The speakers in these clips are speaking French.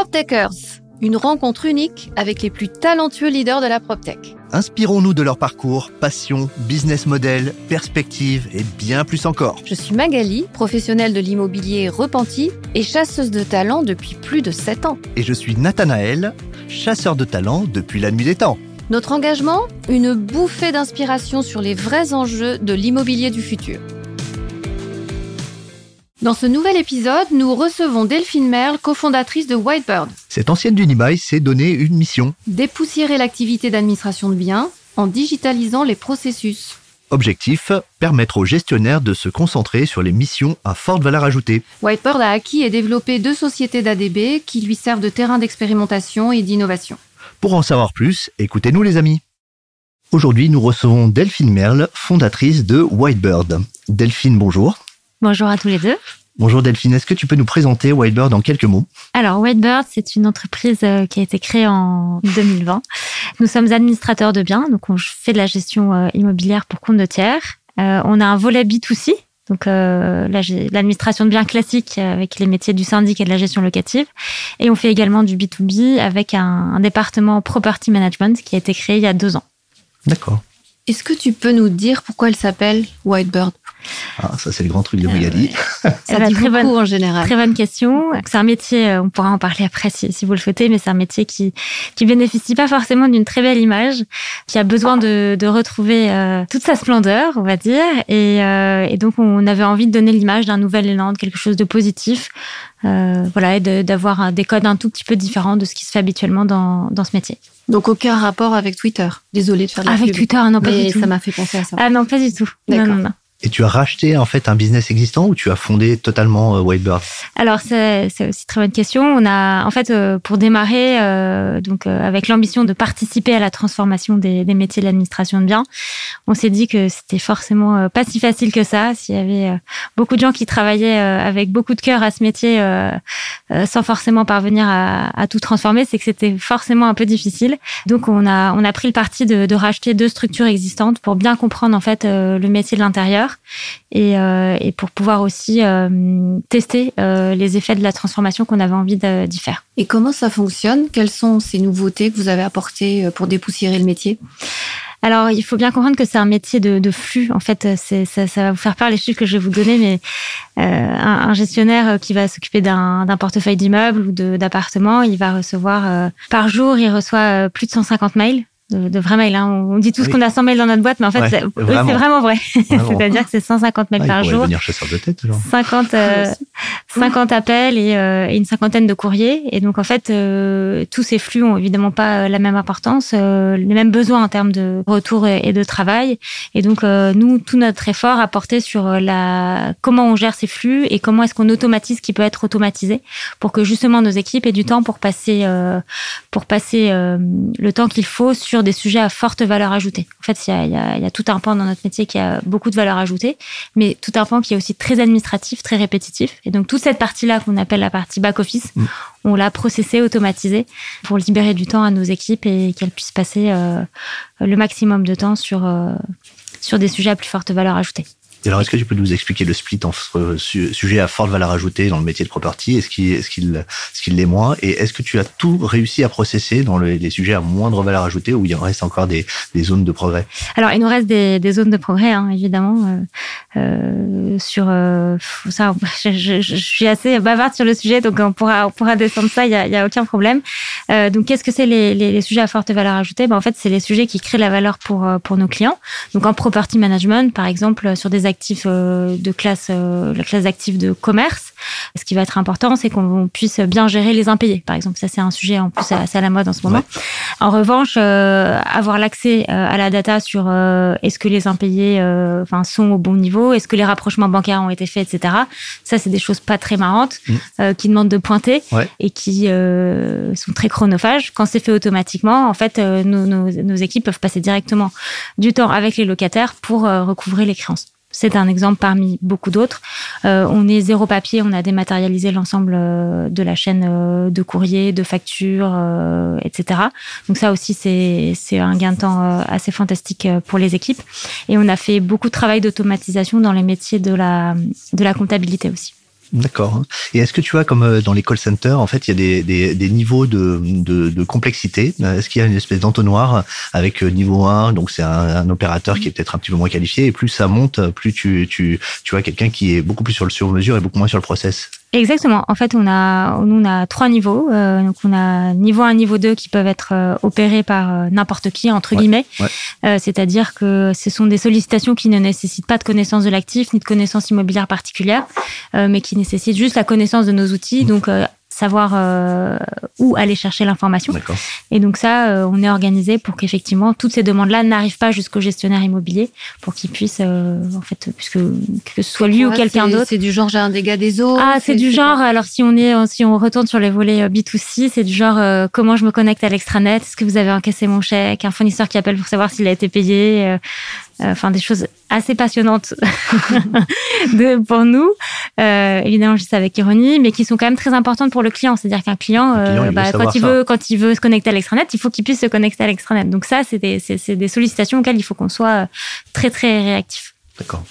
PropTechers, une rencontre unique avec les plus talentueux leaders de la PropTech. Inspirons-nous de leur parcours, passion, business model, perspective et bien plus encore. Je suis Magali, professionnelle de l'immobilier repenti et chasseuse de talent depuis plus de 7 ans. Et je suis Nathanaël, chasseur de talent depuis la nuit des temps. Notre engagement? Une bouffée d'inspiration sur les vrais enjeux de l'immobilier du futur. Dans ce nouvel épisode, nous recevons Delphine Merle, cofondatrice de Whitebird. Cette ancienne d'Unibail s'est donné une mission. Dépoussiérer l'activité d'administration de biens en digitalisant les processus. Objectif, permettre aux gestionnaires de se concentrer sur les missions à forte valeur ajoutée. Whitebird a acquis et développé deux sociétés d'ADB qui lui servent de terrain d'expérimentation et d'innovation. Pour en savoir plus, écoutez-nous les amis. Aujourd'hui, nous recevons Delphine Merle, fondatrice de Whitebird. Delphine, bonjour. Bonjour à tous les deux. Bonjour Delphine, est-ce que tu peux nous présenter Whitebird en quelques mots? Alors Whitebird, c'est une entreprise euh, qui a été créée en 2020. Nous sommes administrateurs de biens, donc on fait de la gestion euh, immobilière pour compte de tiers. Euh, on a un volet B2C, donc l'administration de biens classique avec les métiers du syndic et de la gestion locative. Et on fait également du B2B avec un, un département Property Management qui a été créé il y a deux ans. D'accord. Est-ce que tu peux nous dire pourquoi elle s'appelle Whitebird? Ah, ça c'est le grand truc de Magali. ça dit très beaucoup en général. Très bonne question. C'est un métier, euh, on pourra en parler après si, si vous le souhaitez, mais c'est un métier qui qui bénéficie pas forcément d'une très belle image, qui a besoin de, de retrouver euh, toute sa splendeur, on va dire. Et, euh, et donc on avait envie de donner l'image d'un nouvel élan, de quelque chose de positif, euh, voilà, et d'avoir des codes un tout petit peu différents de ce qui se fait habituellement dans, dans ce métier. Donc aucun rapport avec Twitter. Désolée de faire de la Avec Twitter, non pas du tout. Ça m'a fait penser à ça. Ah non, pas du tout. Non, non, non. Et tu as racheté en fait un business existant ou tu as fondé totalement euh, Whitebird Alors c'est aussi très bonne question. On a en fait euh, pour démarrer euh, donc avec l'ambition de participer à la transformation des, des métiers de l'administration de biens, on s'est dit que c'était forcément pas si facile que ça. S'il y avait beaucoup de gens qui travaillaient avec beaucoup de cœur à ce métier sans forcément parvenir à, à tout transformer, c'est que c'était forcément un peu difficile. Donc on a on a pris le parti de, de racheter deux structures existantes pour bien comprendre en fait le métier de l'intérieur et, euh, et, pour pouvoir aussi euh, tester euh, les effets de la transformation qu'on avait envie d'y faire. Et comment ça fonctionne? Quelles sont ces nouveautés que vous avez apportées pour dépoussiérer le métier? Alors, il faut bien comprendre que c'est un métier de, de flux. En fait, ça, ça, va vous faire peur les chiffres que je vais vous donner, mais euh, un, un, gestionnaire qui va s'occuper d'un, portefeuille d'immeubles ou d'appartements, il va recevoir euh, par jour, il reçoit plus de 150 mails de, de vrais mails. Hein. On dit tous qu'on a 100 mails dans notre boîte, mais en fait, c'est vraiment. vrai. C'est-à-dire que c'est 150 mails ah, par jour. Devenir chasseur de tête, genre. 50, euh, 50 appels et, euh, et, une cinquantaine de courriers. Et donc, en fait, euh, tous ces flux ont évidemment pas la même importance, euh, les mêmes besoins en termes de retour et, de travail. Et donc, euh, nous, tout notre effort a porté sur la comment on gère ces flux et comment est-ce qu'on automatise ce qui peut être automatisé pour que justement nos équipes aient du temps pour passer, pour passer le temps qu'il faut sur des sujets à forte valeur ajoutée. En fait, il y a, y, a, y a, tout un pan dans notre métier qui a beaucoup de valeur ajoutée, mais tout un pan qui est aussi très administratif, très répétitif. Et donc, toute cette partie-là qu'on appelle la partie back-office, mm. on l'a processée, automatisée pour libérer du temps à nos équipes et qu'elles puissent passer euh, le maximum de temps sur, euh, sur des sujets à plus forte valeur ajoutée. Alors, est-ce que tu peux nous expliquer le split entre sujet à forte valeur ajoutée dans le métier de property Est-ce qu'il est qu'il qu'il l'est moins? Et est-ce que tu as tout réussi à processer dans les sujets à moindre valeur ajoutée ou il en reste encore des, zones de progrès? Alors, il nous reste des, zones de progrès, hein, évidemment. Euh, euh, sur euh, ça, je, suis assez bavarde sur le sujet, donc on pourra, on pourra descendre ça, il y a, a aucun problème. Euh, donc, qu'est-ce que c'est les, les, les, sujets à forte valeur ajoutée? Ben, En fait, c'est les sujets qui créent la valeur pour, pour nos clients. Donc, en property management, par exemple, sur des actifs euh, de classe, euh, la classe d'actifs de commerce. Ce qui va être important, c'est qu'on puisse bien gérer les impayés, par exemple. Ça, c'est un sujet en plus assez à la mode en ce moment. Ouais. En revanche, euh, avoir l'accès à la data sur est-ce que les impayés enfin, sont au bon niveau, est-ce que les rapprochements bancaires ont été faits, etc. Ça, c'est des choses pas très marrantes mmh. qui demandent de pointer ouais. et qui sont très chronophages. Quand c'est fait automatiquement, en fait, nos, nos, nos équipes peuvent passer directement du temps avec les locataires pour recouvrer les créances. C'est un exemple parmi beaucoup d'autres. Euh, on est zéro papier, on a dématérialisé l'ensemble euh, de la chaîne euh, de courrier, de factures, euh, etc. Donc ça aussi, c'est un gain de temps assez fantastique pour les équipes. Et on a fait beaucoup de travail d'automatisation dans les métiers de la, de la comptabilité aussi. D'accord. Et est-ce que tu vois, comme euh, dans les call centers, en fait, il y a des, des, des niveaux de, de, de complexité Est-ce qu'il y a une espèce d'entonnoir avec euh, niveau 1, donc c'est un, un, opérateur qui est peut-être un petit peu moins qualifié, et plus ça monte, plus tu, tu, tu vois quelqu'un qui est beaucoup plus sur le sur-mesure et beaucoup moins sur le process? Exactement. En fait, on a, on a trois niveaux. Euh, donc, on a niveau 1, niveau 2 qui peuvent être euh, opérés par euh, n'importe qui, entre guillemets. Ouais. C'est-à-dire que ce sont des sollicitations qui ne nécessitent pas de connaissance de l'actif ni de connaissance immobilière particulière, mais qui nécessitent juste la connaissance de nos outils. Mmh. Donc, savoir euh, où aller chercher l'information. Et donc ça, euh, on est organisé pour qu'effectivement toutes ces demandes-là n'arrivent pas jusqu'au gestionnaire immobilier, pour qu'il puisse, euh, en fait, puisque que ce soit lui ou quelqu'un d'autre. C'est du genre j'ai un dégât des eaux. Ah, c'est du genre. Alors si on est, si on retourne sur les volets B2C, c'est du genre comment je me connecte à l'extranet? Est-ce que vous avez encaissé mon chèque? Un fournisseur qui appelle pour savoir s'il a été payé. Euh, enfin des choses assez passionnantes de, pour nous, euh, évidemment juste avec ironie, mais qui sont quand même très importantes pour le client. C'est-à-dire qu'un client, euh, bah, quand il veut quand il veut se connecter à l'extranet, il faut qu'il puisse se connecter à l'extranet. Donc ça, c'est des, des sollicitations auxquelles il faut qu'on soit très très réactif. D'accord.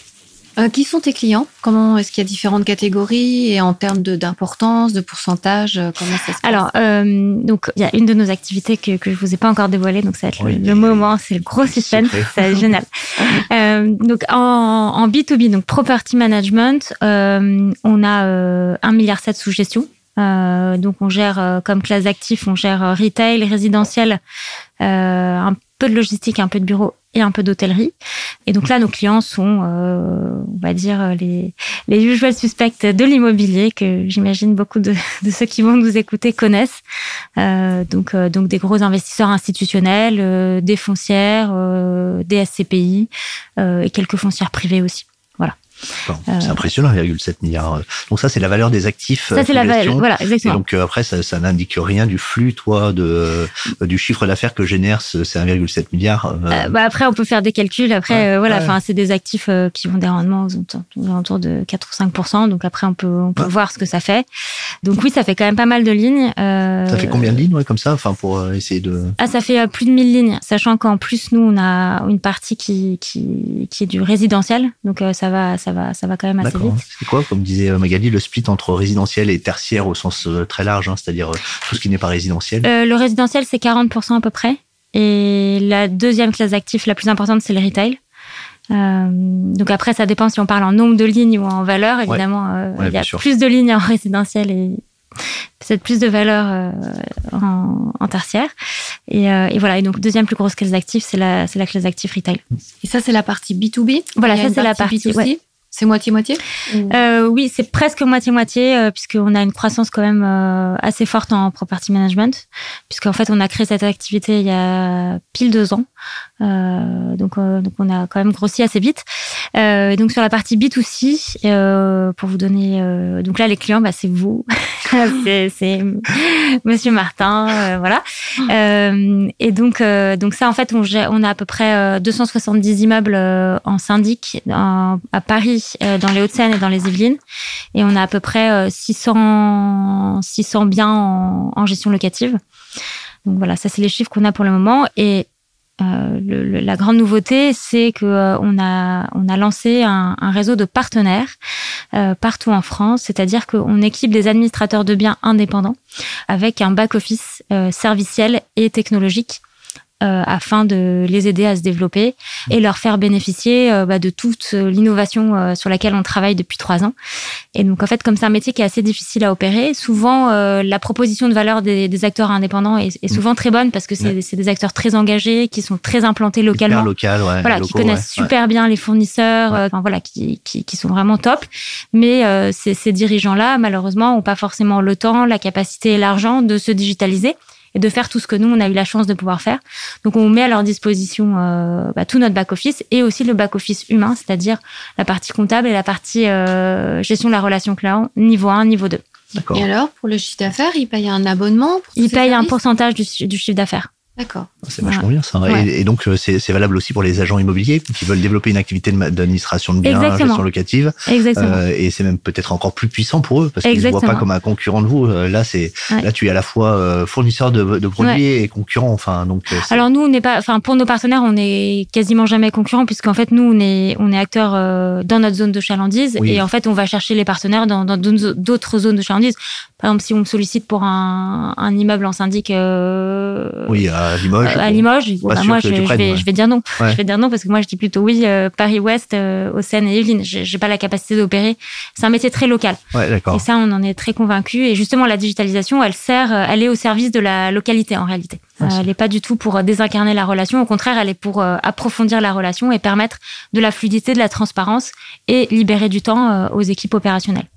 Euh, qui sont tes clients? Comment est-ce qu'il y a différentes catégories et en termes d'importance, de, pourcentage euh, Comment ça se passe? Alors, euh, donc il y a une de nos activités que, que je vous ai pas encore dévoilée, donc ça va être le, moment, c'est le gros suspense, c'est génial. donc en, en, B2B, donc property management, on a un milliard sept sous gestion. donc on gère comme classe d'actifs, on gère retail, résidentiel, un peu de logistique, un peu de bureau et un peu d'hôtellerie. Et donc là, nos clients sont, euh, on va dire, les, les usual suspects de l'immobilier que j'imagine beaucoup de, ceux qui vont nous écouter connaissent. Euh, donc, euh, donc des gros investisseurs institutionnels, des foncières, des SCPI et quelques foncières privées aussi. Voilà. C'est euh, impressionnant, 1,7 milliard. Donc ça, c'est la valeur des actifs. Ça, c'est la valeur. Voilà, exactement. Et donc euh, après, ça, ça n'indique rien du flux, toi, de euh, du chiffre d'affaires que génère ces 1,7 milliard. bah après, on peut faire des calculs. Après, voilà, enfin, c'est des actifs qui vont des rendements aux alentours de 4 ou 5 Donc après, on peut on peut voir ce que ça fait. Donc oui, ça fait quand même pas mal de lignes. ça fait combien de lignes, ouais, comme ça, enfin, pour essayer de. Ah, ça fait plus de 1000 lignes, sachant qu'en plus, nous, on a une partie qui qui qui est du résidentiel. Donc ça va ça va ça va quand même assez c'est quoi, comme disait euh, Magali, le split entre résidentiel et tertiaire au sens euh, très large, hein, c'est-à-dire euh, tout ce qui n'est pas résidentiel? Le résidentiel, c'est 40% à peu près. Et la deuxième classe d'actifs la plus importante, c'est le retail. donc après, ça dépend si on parle en nombre de lignes ou en valeur. Évidemment, il y a plus de lignes en résidentiel et peut-être plus de valeur en, tertiaire. Et, et, voilà. Et donc deuxième plus grosse classe d'actifs, c'est la, c'est la classe d'actifs retail. Et ça, c'est la partie B2B. Voilà, ça c'est la partie. Ouais. C'est moitié-moitié euh, Oui, c'est presque moitié-moitié, euh, puisqu'on a une croissance quand même euh, assez forte en property management, puisqu'en fait, on a créé cette activité il y a pile deux ans. Euh, donc, euh, donc, on a quand même grossi assez vite. Euh, donc, sur la partie B2C, pour vous donner... donc là, les clients, bah, c'est vous. c'est Monsieur Martin, voilà. et donc, donc ça, en fait, on, on a à peu près 270 immeubles en syndic à Paris, dans les Hauts-de-Seine et dans les Yvelines. Et on a à peu près 600, 600 biens en, gestion locative. Donc voilà, ça c'est les chiffres qu'on a pour le moment. Et euh, le, la grande nouveauté, c'est que euh, a on a lancé un, un réseau de partenaires euh, partout en France, c'est-à-dire qu'on équipe des administrateurs de biens indépendants avec un back office serviciel et technologique euh, afin de les aider à se développer et leur faire bénéficier euh, bah, de toute l'innovation euh, sur laquelle on travaille depuis trois ans. Et donc en fait, comme c'est un métier qui est assez difficile à opérer, souvent la proposition de valeur des, des acteurs indépendants est, est, souvent très bonne parce que c'est des acteurs très engagés, qui sont très implantés localement, local, ouais, voilà, qui connaissent super bien les fournisseurs, enfin, voilà, qui, qui, qui, sont vraiment top. Mais ces, ces dirigeants-là, malheureusement, ont pas forcément le temps, la capacité et l'argent de se digitaliser et de faire tout ce que nous, on a eu la chance de pouvoir faire. Donc, on met à leur disposition euh, bah, tout notre back-office et aussi le back-office humain, c'est-à-dire la partie comptable et la partie euh, gestion de la relation client, niveau 1, niveau 2. Et alors, pour le chiffre d'affaires, ils payent un abonnement Ils payent un pourcentage du, du chiffre d'affaires. D'accord. C'est vachement bien ça. Et, donc c'est valable aussi pour les agents immobiliers qui veulent développer une activité d'administration de, biens, gestion locative. Exactement. et c'est même peut-être encore plus puissant pour eux parce qu'ils ne voient pas comme un concurrent de vous. là c'est là tu es à la fois fournisseur de, de produits et concurrent. Enfin donc. Alors nous on n'est pas, enfin pour nos partenaires on est quasiment jamais concurrent puisqu'en fait nous on est on est acteur dans notre zone de chalandise et en fait on va chercher les partenaires dans d'autres zones de chalandise. Par exemple si on me sollicite pour un, un immeuble en syndic. oui à Limoges. À Limoges, bah, moi je, vais, je vais dire non. Je vais dire non parce que moi je dis plutôt oui Paris Ouest, au Seine et Yvelines. J'ai pas la capacité d'opérer. C'est un métier très local. et ça on en est très convaincu et justement la digitalisation elle sert, elle est au service de la localité en réalité. elle n'est pas du tout pour désincarner la relation. Au contraire elle est pour approfondir la relation et permettre de la fluidité, de la transparence et libérer du temps euh, aux équipes opérationnelles.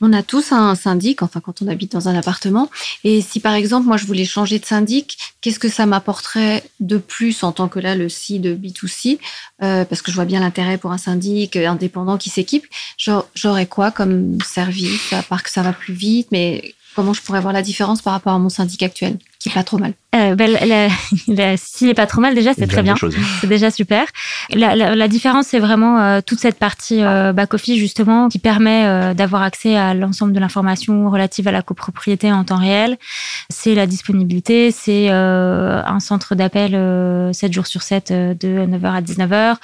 On a tous un syndic, enfin quand on habite dans un appartement. Et si par exemple, moi je voulais changer de syndic, qu'est-ce que ça m'apporterait de plus en tant que là le C de B2C euh, Parce que je vois bien l'intérêt pour un syndic indépendant qui s'équipe. J'aurais quoi comme service À part que ça va plus vite, mais comment je pourrais voir la différence par rapport à mon syndic actuel qui est pas trop mal euh, ben, S'il est pas trop mal, déjà, c'est très bien. C'est déjà super. La, la, la différence, c'est vraiment euh, toute cette partie euh, back-office, justement, qui permet euh, d'avoir accès à l'ensemble de l'information relative à la copropriété en temps réel. C'est la disponibilité, c'est euh, un centre d'appel 7 jours sur 7 de 9h à 19h.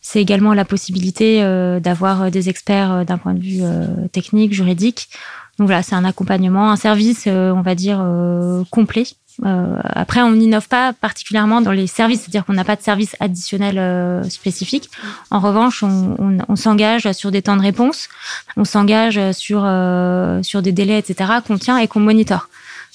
C'est également la possibilité d'avoir des experts d'un point de vue technique, juridique. Donc voilà, c'est un accompagnement, un service, on va dire, complet euh, après, on n'innove pas particulièrement dans les services, c'est-à-dire qu'on n'a pas de service additionnel euh, spécifique. En revanche, on, on, on s'engage sur des temps de réponse, on s'engage sur euh, sur des délais, etc. qu'on tient et qu'on monitore.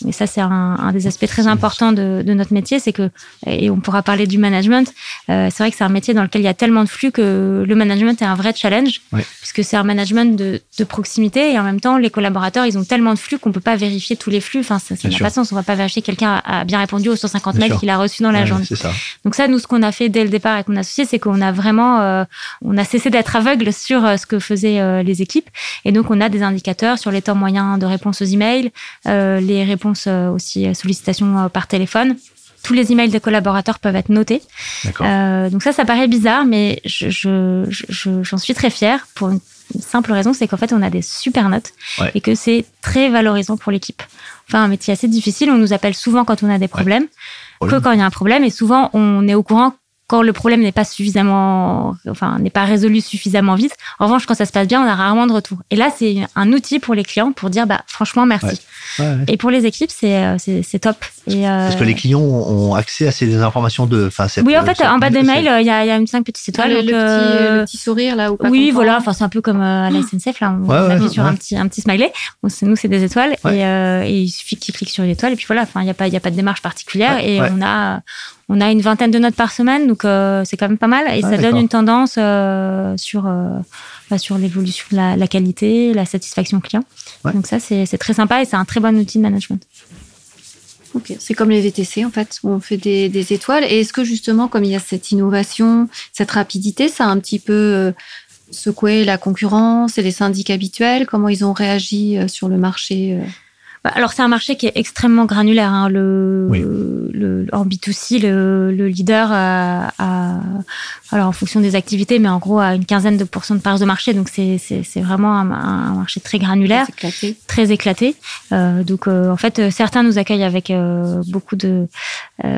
Et ça, c'est un, un, des aspects très importants de, de notre métier, c'est que, et on pourra parler du management, euh, c'est vrai que c'est un métier dans lequel il y a tellement de flux que le management est un vrai challenge, puisque c'est un management de, de, proximité et en même temps, les collaborateurs, ils ont tellement de flux qu'on peut pas vérifier tous les flux. Enfin, ça n'a pas de sens. On va pas vérifier quelqu'un a bien répondu aux 150 mails qu'il a reçus dans la journée. Ça. Donc ça, nous, ce qu'on a fait dès le départ avec mon associé, c'est qu'on a vraiment, euh, on a cessé d'être aveugle sur euh, ce que faisaient les équipes, et donc on a des indicateurs sur les temps moyens de réponse aux emails, les réponses aussi sollicitations par téléphone. Tous les emails des collaborateurs peuvent être notés. Euh, donc ça, ça paraît bizarre, mais je, je, je, j'en suis très fière pour une simple raison, c'est qu'en fait, on a des super notes ouais. et que c'est très valorisant pour l'équipe. Enfin, un métier assez difficile. On nous appelle souvent quand on a des problèmes, ouais. que quand il y a un problème, et souvent on est au courant quand le problème n'est pas suffisamment, enfin, n'est pas résolu suffisamment vite. En revanche, quand ça se passe bien, on a rarement de retour. Et là, c'est un outil pour les clients pour dire, bah, franchement, merci. Ouais. Ouais, et pour les équipes, c'est, c'est, top. Et euh... Parce que les clients ont accès à ces informations de, enfin, Oui, en fait, en bas des mails, il y a, il y a une cinq petites étoiles. Ah, le, donc, le, petit, euh... le, petit, sourire, là, ou pas Oui, voilà. Enfin, c'est un peu comme euh, à la SNCF, là. On appuie sur un petit, un petit smiley. nous, c'est des étoiles. Et, euh, et, il suffit qu'ils cliquent sur l'étoile. Et puis voilà. Enfin, il n'y a pas, il y a pas de démarche particulière. et on a, on a une vingtaine de notes par semaine, donc euh, c'est quand même pas mal. Et ah, ça donne une tendance euh, sur, euh, bah, sur l'évolution de la, la, qualité, la satisfaction client. Ouais. Donc ça, c'est très sympa et c'est un très bon outil de management. Ok, c'est comme les VTC en fait, où on fait des, des étoiles. Et est-ce que justement, comme il y a cette innovation, cette rapidité, ça a un petit peu secoué la concurrence et les syndics habituels? Comment ils ont réagi sur le marché euh? Alors c'est un marché qui est extrêmement granulaire. Hein. Le, oui. le, en B2C, le, le leader a, a, alors en fonction des activités, mais en gros a une quinzaine de pourcents de parts de marché. Donc c'est vraiment un, un, marché très granulaire, très éclaté. Très éclaté. Euh, donc euh, en fait certains nous accueillent avec euh, beaucoup de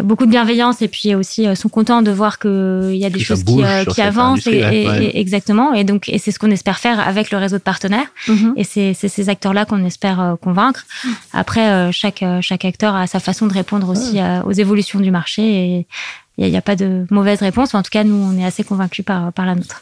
beaucoup de bienveillance et puis aussi sont contents de voir que il y a des choses qui, qui avancent et, et, ouais. et, exactement. Et donc et c'est ce qu'on espère faire avec le réseau de partenaires. Mm -hmm. Et c'est ces acteurs là qu'on espère convaincre. Après, euh, chaque, chaque acteur a sa façon de répondre aussi ouais. aux évolutions du marché et il n'y a, a, pas de mauvaise réponse. En tout cas, nous, on est assez convaincus par, par la nôtre.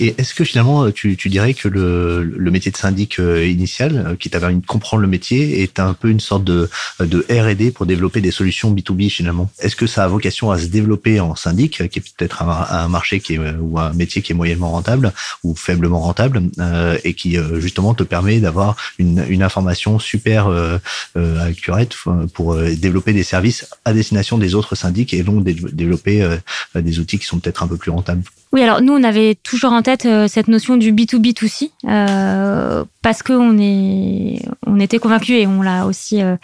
Et est-ce que finalement, tu, tu dirais que le, le, métier de syndic euh, initial, euh, qui t'a permis de comprendre le métier, est un peu une sorte de, de R&D pour développer des solutions B2B finalement? Est-ce que ça a vocation à se développer en syndic, qui est peut-être un, un, marché qui est, ou un métier qui est moyennement rentable ou faiblement rentable, euh, et qui justement te permet d'avoir une, une, information super euh, accurate pour développer des services à destination des autres syndics et donc développer des outils qui sont peut-être un peu plus rentables? Oui, alors nous, on avait toujours en tête euh, cette notion du B2B2C, euh, parce qu'on est, on était convaincus et on l'a aussi euh,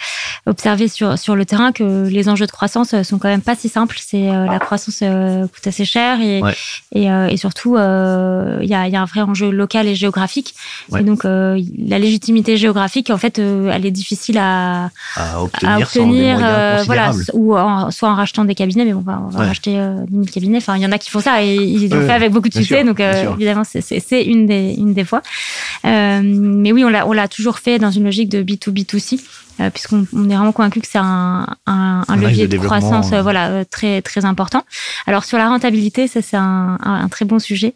observé sur, sur le terrain que les enjeux de croissance sont quand même pas si simples. C'est euh, la croissance coûte assez cher et, Ouais. et, et surtout, il y, a, y a un vrai enjeu local et géographique. Ouais. Et donc, la légitimité géographique, en fait, elle est difficile à, à obtenir, à sans des euh, voilà, ou en, soit en rachetant des cabinets, mais bon, on va, on va Ouais. racheter euh, 10 000 cabinets. Enfin, il y en a qui font ça et ils l'ont Ouais, fait avec beaucoup de succès, donc euh, évidemment, c'est- une des, une des fois. Euh, mais oui, on l'a on l'a toujours fait dans une logique de B2B2C. Euh, Puisqu'on on est vraiment convaincu que c'est un, un, un levier de de, croissance euh. voilà, euh, très, très important. Alors sur la rentabilité, ça c'est un, un, un très bon sujet.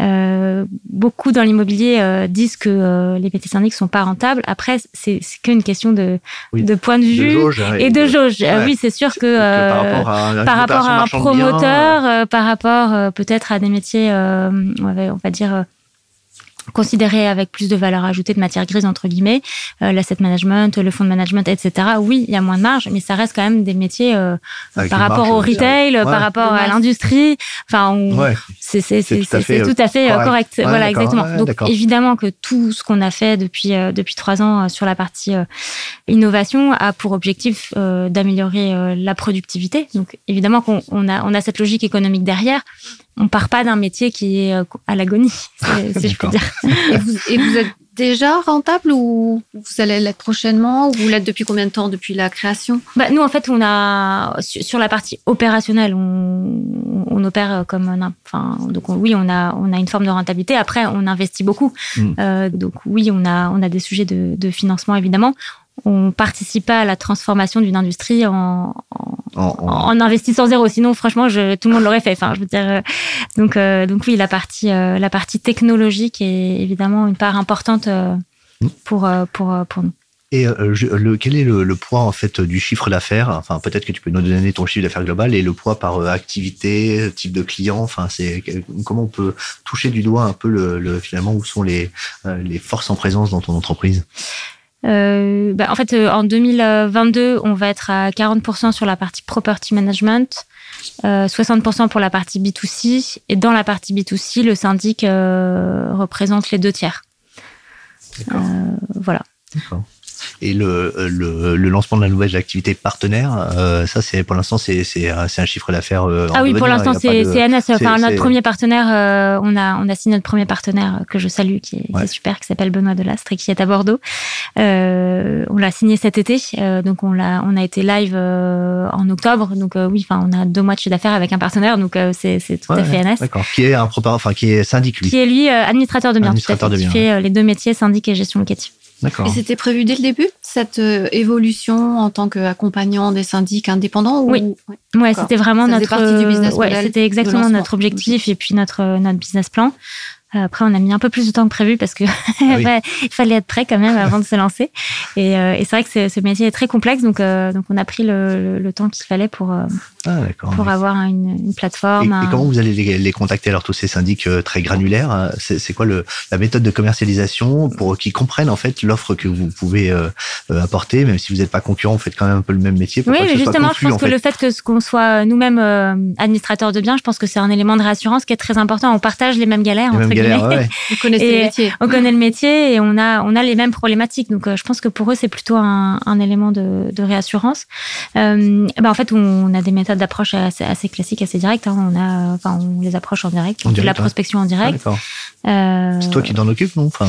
Euh, beaucoup dans l'immobilier euh, disent que euh, les métiers syndics sont pas rentables. Après, c'est qu'une question de, Oui. de point de De vue jauge, hein, et de de- jauge. Euh, ouais. Oui, c'est sûr que, que par rapport à, par rapport un promoteur, euh, par rapport euh, peut-être à des métiers, euh, on va, on va dire, euh, considérés avec plus de valeur ajoutée de matière grise, entre guillemets, euh, l'asset management, le fonds de management, etc. Oui, il y a moins de marge, mais ça reste quand même des métiers euh, par rapport marge, au dire. retail, Ouais. par rapport à l'industrie. Enfin, on- Ouais. c'est c'est- C'est c'est- tout à c'est- fait, tout à fait euh, correct. correct. Ouais, voilà, exactement. ouais, Donc d'accord. évidemment que tout ce qu'on a fait depuis euh, depuis trois ans euh, sur la partie euh, innovation a pour objectif euh, d'améliorer euh, la productivité. Donc évidemment qu'on on a on a cette logique économique derrière. On part pas d'un métier qui est euh, à l'agonie, si je peux dire. Et vous, et vous êtes déjà rentable ou vous allez l'être prochainement ou vous l'êtes depuis combien de temps depuis la création? Bah, nous, en fait, on a sur la partie opérationnelle, on, on opère comme un, enfin, donc on- oui, on a on a une forme de rentabilité. Après, on investit beaucoup, Mm. Euh, donc oui, on a on a des sujets de, de financement évidemment. On participe pas à la transformation d'une industrie en, en, En- en- en investissant zéro. Sinon, franchement, je, tout le monde l'aurait fait. Enfin, je veux dire, euh, donc euh, donc oui, la partie euh, la partie technologique est évidemment une part importante euh, Mm. pour pour pour nous. Et je- le, quel est le, le poids en fait du chiffre d'affaires? Enfin, peut-être que tu peux nous donner ton chiffre d'affaires global et le poids par activité, type de client. Enfin, c'est comment on peut toucher du doigt un peu le, le- finalement où sont les les forces en présence dans ton entreprise? Euh, bah, en fait, euh, en 2022, on va être à 40% sur la partie property management, euh, 60% pour la partie B2C. Et dans la partie B2C, le syndic euh, représente les deux tiers. Euh, voilà. Et le, le, le lancement de la nouvelle activité partenaire, euh, ça c'est pour l'instant c'est c'est un, c'est un chiffre d'affaires. euh, Ah oui, pour l'instant, c'est c'est NS. Enfin, notre premier partenaire, euh, on, a, on a signé notre premier partenaire euh, que je salue, qui est, qui super, qui s'appelle Benoît Delastre et qui est à Bordeaux. Euh, on l'a signé cet été, euh, donc on, l'a, on a été live euh, en octobre. Donc euh, oui, enfin, on a deux mois de chiffre d'affaires avec un partenaire, donc euh, c'est, c'est tout Ouais, à fait NS. D'accord. Qui est un enfin qui est syndic lui. Qui est lui euh, administrateur de biens, tout à Administrateur fait, de qui biens, fait euh, les deux métiers, syndic et gestion locative. D'accord. Et c'était prévu dès le début, cette euh, évolution en tant qu'accompagnant des syndics indépendants ou... Oui. Ouais. C'était vraiment Ça notre. partie du business ouais, c'était exactement notre objectif et puis notre euh, notre business plan. Après, on a mis un peu plus de temps que prévu parce que Ah oui. il fallait être prêt quand même avant de se lancer. Et, euh, et c'est vrai que ce métier est très complexe, donc euh, donc on a pris le, le, le temps qu'il fallait pour euh, Ah, pour avoir une, plateforme. et un- comment vous allez les, les contacter alors tous ces syndics très granulaires hein? C'est quoi le, la méthode de commercialisation pour qu'ils comprennent en fait l'offre que vous pouvez euh, apporter, même si vous n'êtes pas concurrent, vous faites quand même un peu le même métier. Pour Oui, mais justement, je pense en que fait. le fait que ce- qu'on soit nous-mêmes euh, administrateurs de biens, je pense que c'est un élément de réassurance qui est très important. On partage les mêmes galères, Les entre mêmes ouais. Le métier. on connaît le métier et on a on a les mêmes problématiques. Donc euh, je pense que pour eux c'est plutôt un, un élément de, de réassurance. Euh, ben en fait on a des méthodes d'approche assez, assez classiques, assez directes. hein. On a enfin on les approche en direct, En on fait de la ouais. prospection en Ah, direct. d'accord. Euh, C'est toi qui t'en occupes, non? Enfin,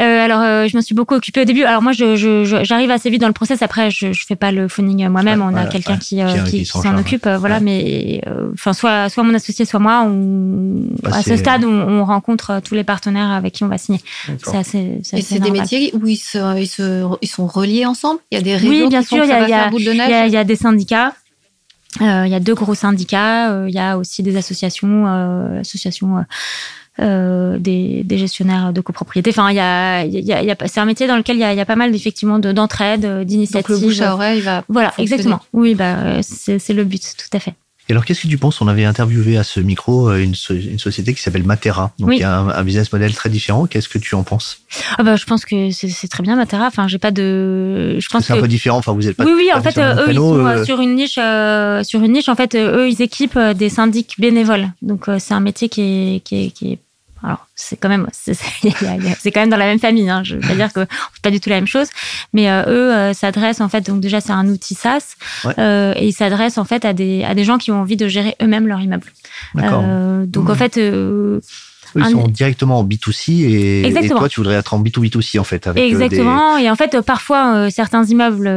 euh, alors euh, je m'en suis beaucoup occupée au début. Alors moi je je- je- j'arrive assez vite dans le process. Après je je fais pas le phoning moi-même. Ouais, on a quelqu'un ouais. qui euh, s'en occupe. voilà, mais euh, enfin soit soit mon associé soit moi. On, Bah, à ce stade on, on rencontre euh, tous les partenaires avec qui on va signer. C'est assez c'est Et assez c'est des métiers où ils, se, ils, se, ils sont reliés ensemble Il y a des réseaux Oui, bien qui sûr, il y y de y, y a des syndicats. euh, il y a deux gros syndicats. euh, il y a aussi des associations, euh, l'association euh, euh, des, des gestionnaires de copropriété. Enfin, il y a, il y a, y a- c'est un métier dans lequel il y a, il y a pas mal effectivement de- d'entraide, euh, Donc d'initiatives. le bouche à oreille va Voilà, fonctionner. exactement. Oui, bah, euh, c'est c'est le but, tout à fait. Et alors, qu'est-ce que tu penses? On avait interviewé à ce micro une, une société qui s'appelle Matera. Donc, il y a un, business model très différent. Qu'est-ce que tu en penses? Ah bah, Je pense que c'est très bien Matera. Enfin, j'ai pas de. Je pense c'est un peu différent. Enfin, vous êtes pas. Oui, oui. En fait, eux, ils sont sur une niche. sur une niche, en fait, eux, ils équipent des syndics bénévoles. Donc, c'est un métier qui est, qui est, qui est alors c'est quand même c'est quand même dans la même famille hein. je veux pas dire que c'est pas du tout la même chose mais euh, eux euh, s'adressent en fait donc déjà c'est un outil SaaS euh, et ils s'adressent en fait à des à des gens qui ont envie de gérer eux-mêmes leur immeuble donc en mmh. Ils sont directement en B2C et, toi, tu voudrais être en B2B2C en fait. Avec Exactement. Et en fait, parfois, certains immeubles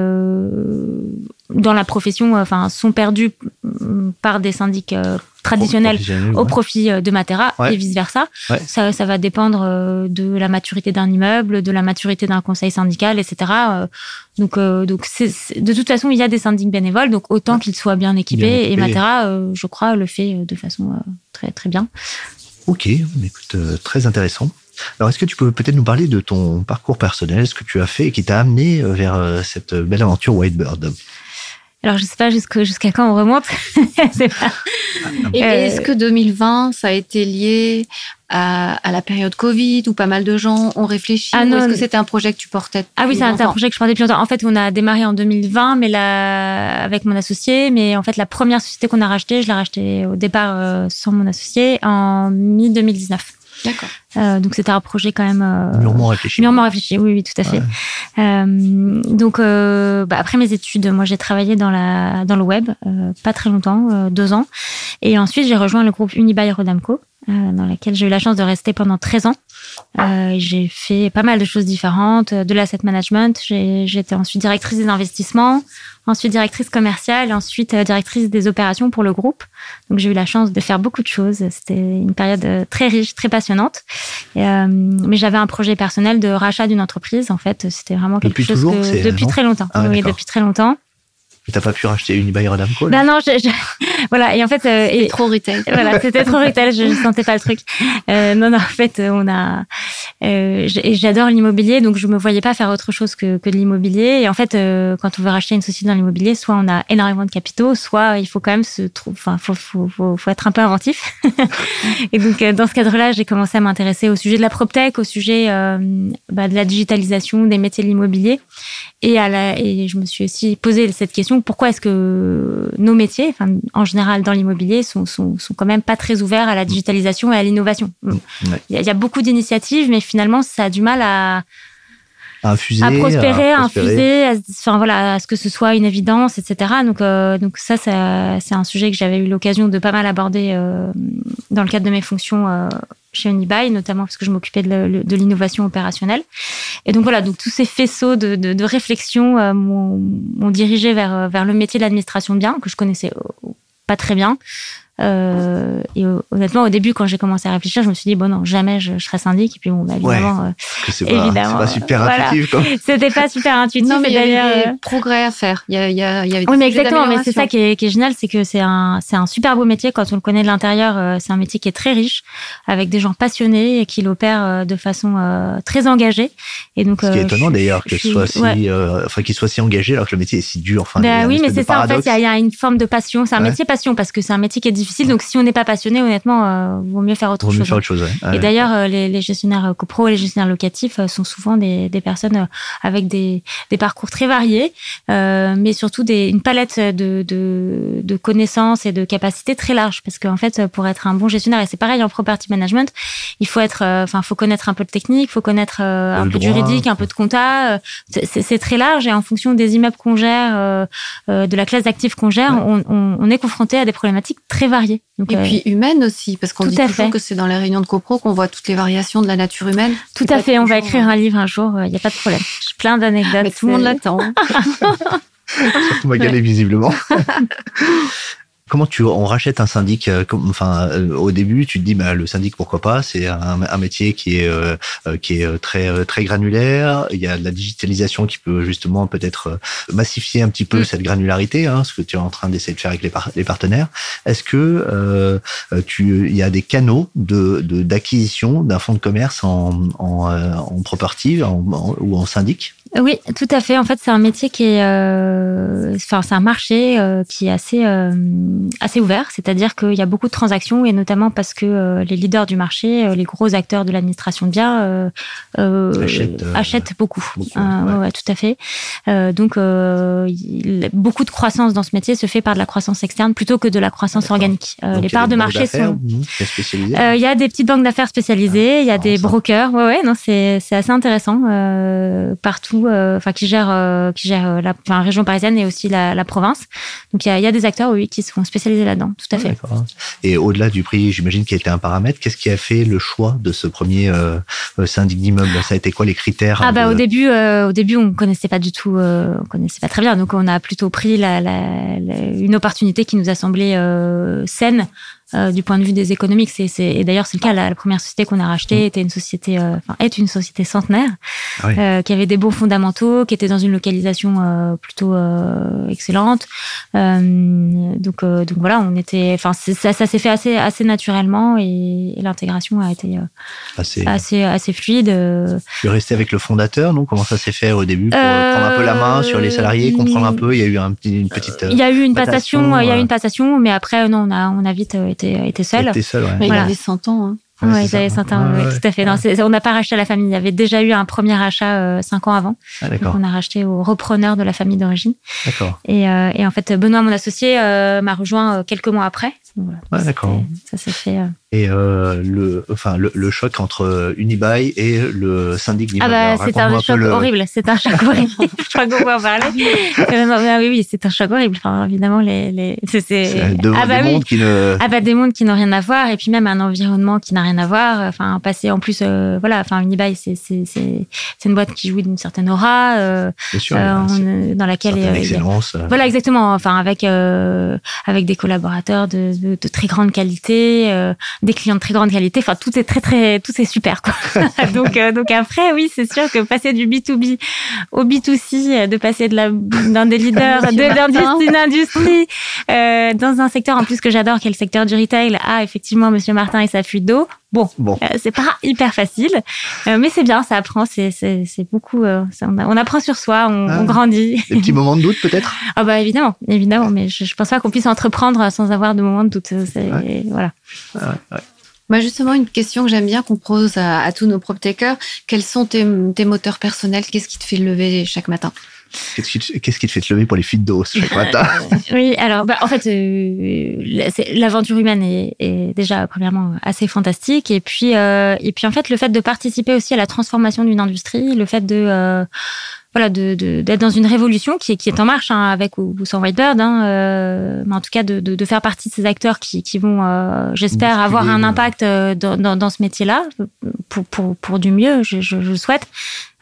dans la profession enfin, sont perdus mmh, par des syndics traditionnel au profit euh, de Matera et vice versa. Ça, ça, va dépendre euh, de la maturité d'un immeuble, de la maturité d'un conseil syndical, etc. Euh, donc, donc de toute façon, il y a des syndics bénévoles, donc autant qu'ils soient bien équipés. Et Matera, je crois, le fait de façon très très bien. Ok, écoute, très intéressant. Alors, est-ce que tu peux peut-être nous parler de ton parcours personnel, ce que tu as fait et qui t'a amené vers cette belle aventure Whitebird? Alors, je sais pas jusqu'à quand on remonte. Est-ce que 2020, ça a été lié à, la période Covid où pas mal de gens ont réfléchi ah, est-ce que c'était un projet que tu portais Ah oui, c'est un, projet que je portais depuis longtemps. En fait, on a démarré en 2020 mais la, avec mon associé. Mais en fait, la première société qu'on a rachetée, je l'ai rachetée au départ euh, sans mon associé en mi-2019. D'accord. Euh, donc c'était un projet quand même euh, mûrement réfléchi. Mûrement réfléchi, oui, oui, tout à fait. Euh, donc euh, bah, après mes études, moi j'ai travaillé dans la dans le web, euh, pas très longtemps, deux ans, et ensuite j'ai rejoint le groupe Unibail Rodamco, dans lequel j'ai eu la chance de rester pendant 13 ans. Euh, j'ai fait pas mal de choses différentes, de l'asset management. J'étais ensuite directrice des investissements, ensuite directrice commerciale, et ensuite directrice des opérations pour le groupe. Donc j'ai eu la chance de faire beaucoup de choses. C'était une période très riche, très passionnante. Euh, mais j'avais un projet personnel de rachat d'une entreprise. En fait, c'était vraiment quelque depuis chose que depuis très longtemps. Ah oui, depuis très longtemps. Mais t'as pas pu racheter Unibail Rodamco Ben non, je, voilà. Et en fait, euh, c'était trop retail. Voilà, c'était trop retail. Je, je sentais pas le truc. Euh, non, non. En fait, on a. Euh, J'adore l'immobilier, donc je me voyais pas faire autre chose que, que de l'immobilier. Et en fait, euh, quand on veut racheter une société dans l'immobilier, soit on a énormément de capitaux, soit il faut quand même se trouver. Enfin, faut, faut, faut, faut, être un peu inventif. et donc, euh, dans ce cadre-là, j'ai commencé à m'intéresser au sujet de la proptech, au sujet bah, de la digitalisation des métiers de l'immobilier. Et, à la, et je me suis aussi posé cette question pourquoi est-ce que nos métiers, enfin, en général dans l'immobilier, sont, sont, sont, quand même pas très ouverts à la digitalisation et à l'innovation? Il, y a, beaucoup d'initiatives, mais finalement, ça a du mal à, à infuser, à prospérer, à, infuser, à, enfin voilà, à ce que ce soit une évidence, etc. Donc, euh, donc ça, c'est un sujet que j'avais eu l'occasion de pas mal aborder euh, dans le cadre de mes fonctions euh, chez Unibail, notamment parce que je m'occupais de l'innovation opérationnelle. Et donc voilà, donc tous ces faisceaux de, de, de réflexion m'ont dirigé vers, vers le métier de l'administration bien, que je connaissais pas très bien. Euh, et honnêtement, au début, quand j'ai commencé à réfléchir, je me suis dit bon non, jamais je, je serai syndic. Et puis bon, bah, évidemment, ouais, c'est pas, évidemment, pas super intuitif. Voilà. C'était pas super intuitif. Non, mais il y avait des euh, progrès à faire. Il y, a, il y, a, il y avait oui, mais exactement. Mais c'est ça qui est, qui est génial, c'est que c'est un, c'est un super beau métier quand on le connaît de l'intérieur. Euh, c'est un métier qui est très riche, avec des gens passionnés et qui l'opèrent de façon très engagée. Et donc, ce qui est étonnant d'ailleurs que soit si, enfin, qu'il soit si engagé alors que le métier est si dur. Enfin, bah, oui, mais c'est ça. En fait, il y, a une forme de passion. C'est un métier passion parce que c'est un métier qui est difficile. Donc, si on n'est pas passionné, honnêtement, euh, vaut mieux faire autre vaut chose. Mieux faire autre chose Et d'ailleurs, euh, les, les, gestionnaires euh, copro et les gestionnaires locatifs euh, sont souvent des, des personnes avec des, des, parcours très variés, euh, mais surtout des, une palette de, de, de, connaissances et de capacités très large. Parce qu'en fait, pour être un bon gestionnaire, et c'est pareil en property management, il faut être, enfin, faut connaître un peu de technique, faut connaître un peu de juridique, un peu de compta. C'est très large et en fonction des immeubles qu'on gère, de la classe d'actifs qu'on gère, on, on, on, est confronté à des problématiques très variées. Donc, et puis humaine aussi, parce qu'on dit toujours que c'est dans les réunions de copro qu'on voit toutes les variations de la nature humaine. Tout à fait, on va écrire un livre un jour, il n'y a pas de problème. J'ai plein d'anecdotes. Tout le monde l'attend. Surtout Magali, visiblement. comment tu on rachète un syndic euh, enfin euh, au début tu te dis bah le syndic pourquoi pas c'est un, un, métier qui est euh, qui est très très granulaire il y a de la digitalisation qui peut justement peut-être massifier un petit peu mm. cette granularité hein, ce que tu es en train d'essayer de faire avec les, les partenaires est-ce que euh, tu il y a des canaux de d'acquisition d'un fonds de commerce en en, en property ou en syndic? Oui, tout à fait. En fait, c'est un métier qui est, euh, enfin, c'est un marché euh, qui est assez, euh, assez ouvert, c'est-à-dire qu'il y a beaucoup de transactions et notamment parce que les leaders du marché, les gros acteurs de l'administration de biens achètent, beaucoup. ouais. tout à fait. donc beaucoup de croissance dans ce métier se fait par de la croissance externe plutôt que de la croissance organique. les parts de marché sont. Il y a des petites banques d'affaires spécialisées, il y a des brokers. Ouais, ouais, non, c'est assez intéressant partout. Enfin, qui gèrent qui gèrent la, région parisienne et aussi la, la province. Donc il y a, y a, des acteurs oui qui sont spécialisés là-dedans, tout à fait. Et au-delà du prix, j'imagine qu'il a été un paramètre. Qu'est-ce qui a fait le choix de ce premier euh, euh syndic d'immeuble? Ça a été quoi les critères Ah bah au début, euh, au début on connaissait pas du tout, euh, on connaissait pas très bien. Donc on a plutôt pris la, la, une opportunité qui nous a semblé saine euh, du point de vue des économiques. C'est, et d'ailleurs, c'est le cas. La, la première société qu'on a rachetée mm. était une société, euh, enfin, est une société centenaire, ah euh, qui avait des bons fondamentaux, qui était dans une localisation plutôt excellente. donc, donc voilà, on était, enfin, ça, ça s'est fait assez, assez naturellement et, et l'intégration a été assez, assez, assez fluide. Tu es resté avec le fondateur, non? Comment ça s'est fait au début pour prendre un peu la main sur les salariés, comprendre un peu? Il y a eu un, une petite. Il y a eu une passation, il y a eu une passation, mais après, non, on a, on a vite été était, seul. Était seul ouais. Il avait 100 ans. Hein. Ouais, ils avaient 100 ans, tout à fait. Non, on n'a pas racheté à la famille. Il y avait déjà eu un premier achat euh, 5 ans avant. Ah, donc on a racheté au repreneur de la famille d'origine. D'accord. Et, euh, et, en fait, Benoît, mon associé, euh, m'a rejoint euh, quelques mois après. Voilà. Ouais, d'accord. Ça s'est fait. Euh, et euh, le, enfin, le, le, choc entre Unibail et le syndic Ah bah, c'est un choc horrible. C'est un choc horrible. Je crois qu'on peut en parler. euh, oui, oui, c'est un choc horrible. Enfin, évidemment, les, les, c'est, ah bah, des mondes qui ne. Ah bah, des mondes qui n'ont rien à voir. Et puis même un environnement qui n'a rien à voir. Enfin, passer en plus, euh, voilà. Enfin, Unibail, c'est, c'est, c'est, c'est une boîte qui jouit d'une certaine aura. Euh, sûr, on, dans laquelle. Excellence. voilà, exactement. Enfin, avec avec des collaborateurs de, de, de très grande qualité des clients de très grande qualité. Enfin, tout est très très, tout est super quoi. donc euh, donc après, oui, c'est sûr que passer du B2B au B2C, euh, de passer de la d'un des leaders d'une industrie euh, dans un secteur en plus que j'adore, qui est le secteur du retail, à effectivement Monsieur Martin et sa fuite d'eau. Bon, bon. Euh, c'est pas hyper facile, euh, mais c'est bien, ça apprend, c'est beaucoup. Euh, on, on, apprend sur soi, on, ah. on grandit. Des petits moments de doute peut-être? Ah bah évidemment, évidemment, mais je, je pense pas qu'on puisse entreprendre sans avoir de moments de doute. Ouais. Voilà. Ah ouais, Moi, justement, une question que j'aime bien qu'on pose à, à tous nos prop-takers. Quels sont tes, tes moteurs personnels? Qu'est-ce qui te fait lever chaque matin? Qu'est-ce qui, te, qui, te fait te lever pour les fuites d'eau chaque matin? Oui, alors bah, en fait, euh, l'aventure humaine est, est, déjà premièrement assez fantastique, et puis euh, et puis en fait le fait de participer aussi à la transformation d'une industrie, le fait de euh, voilà, de, d'être dans une révolution qui est, qui est en marche hein, avec ou, ou, sans Whitebird, hein, euh, mais en tout cas de, de, de, faire partie de ces acteurs qui, qui vont, euh, j'espère, avoir un impact euh, dans, dans, dans, ce métier-là pour, pour, pour du mieux, je, je, je souhaite.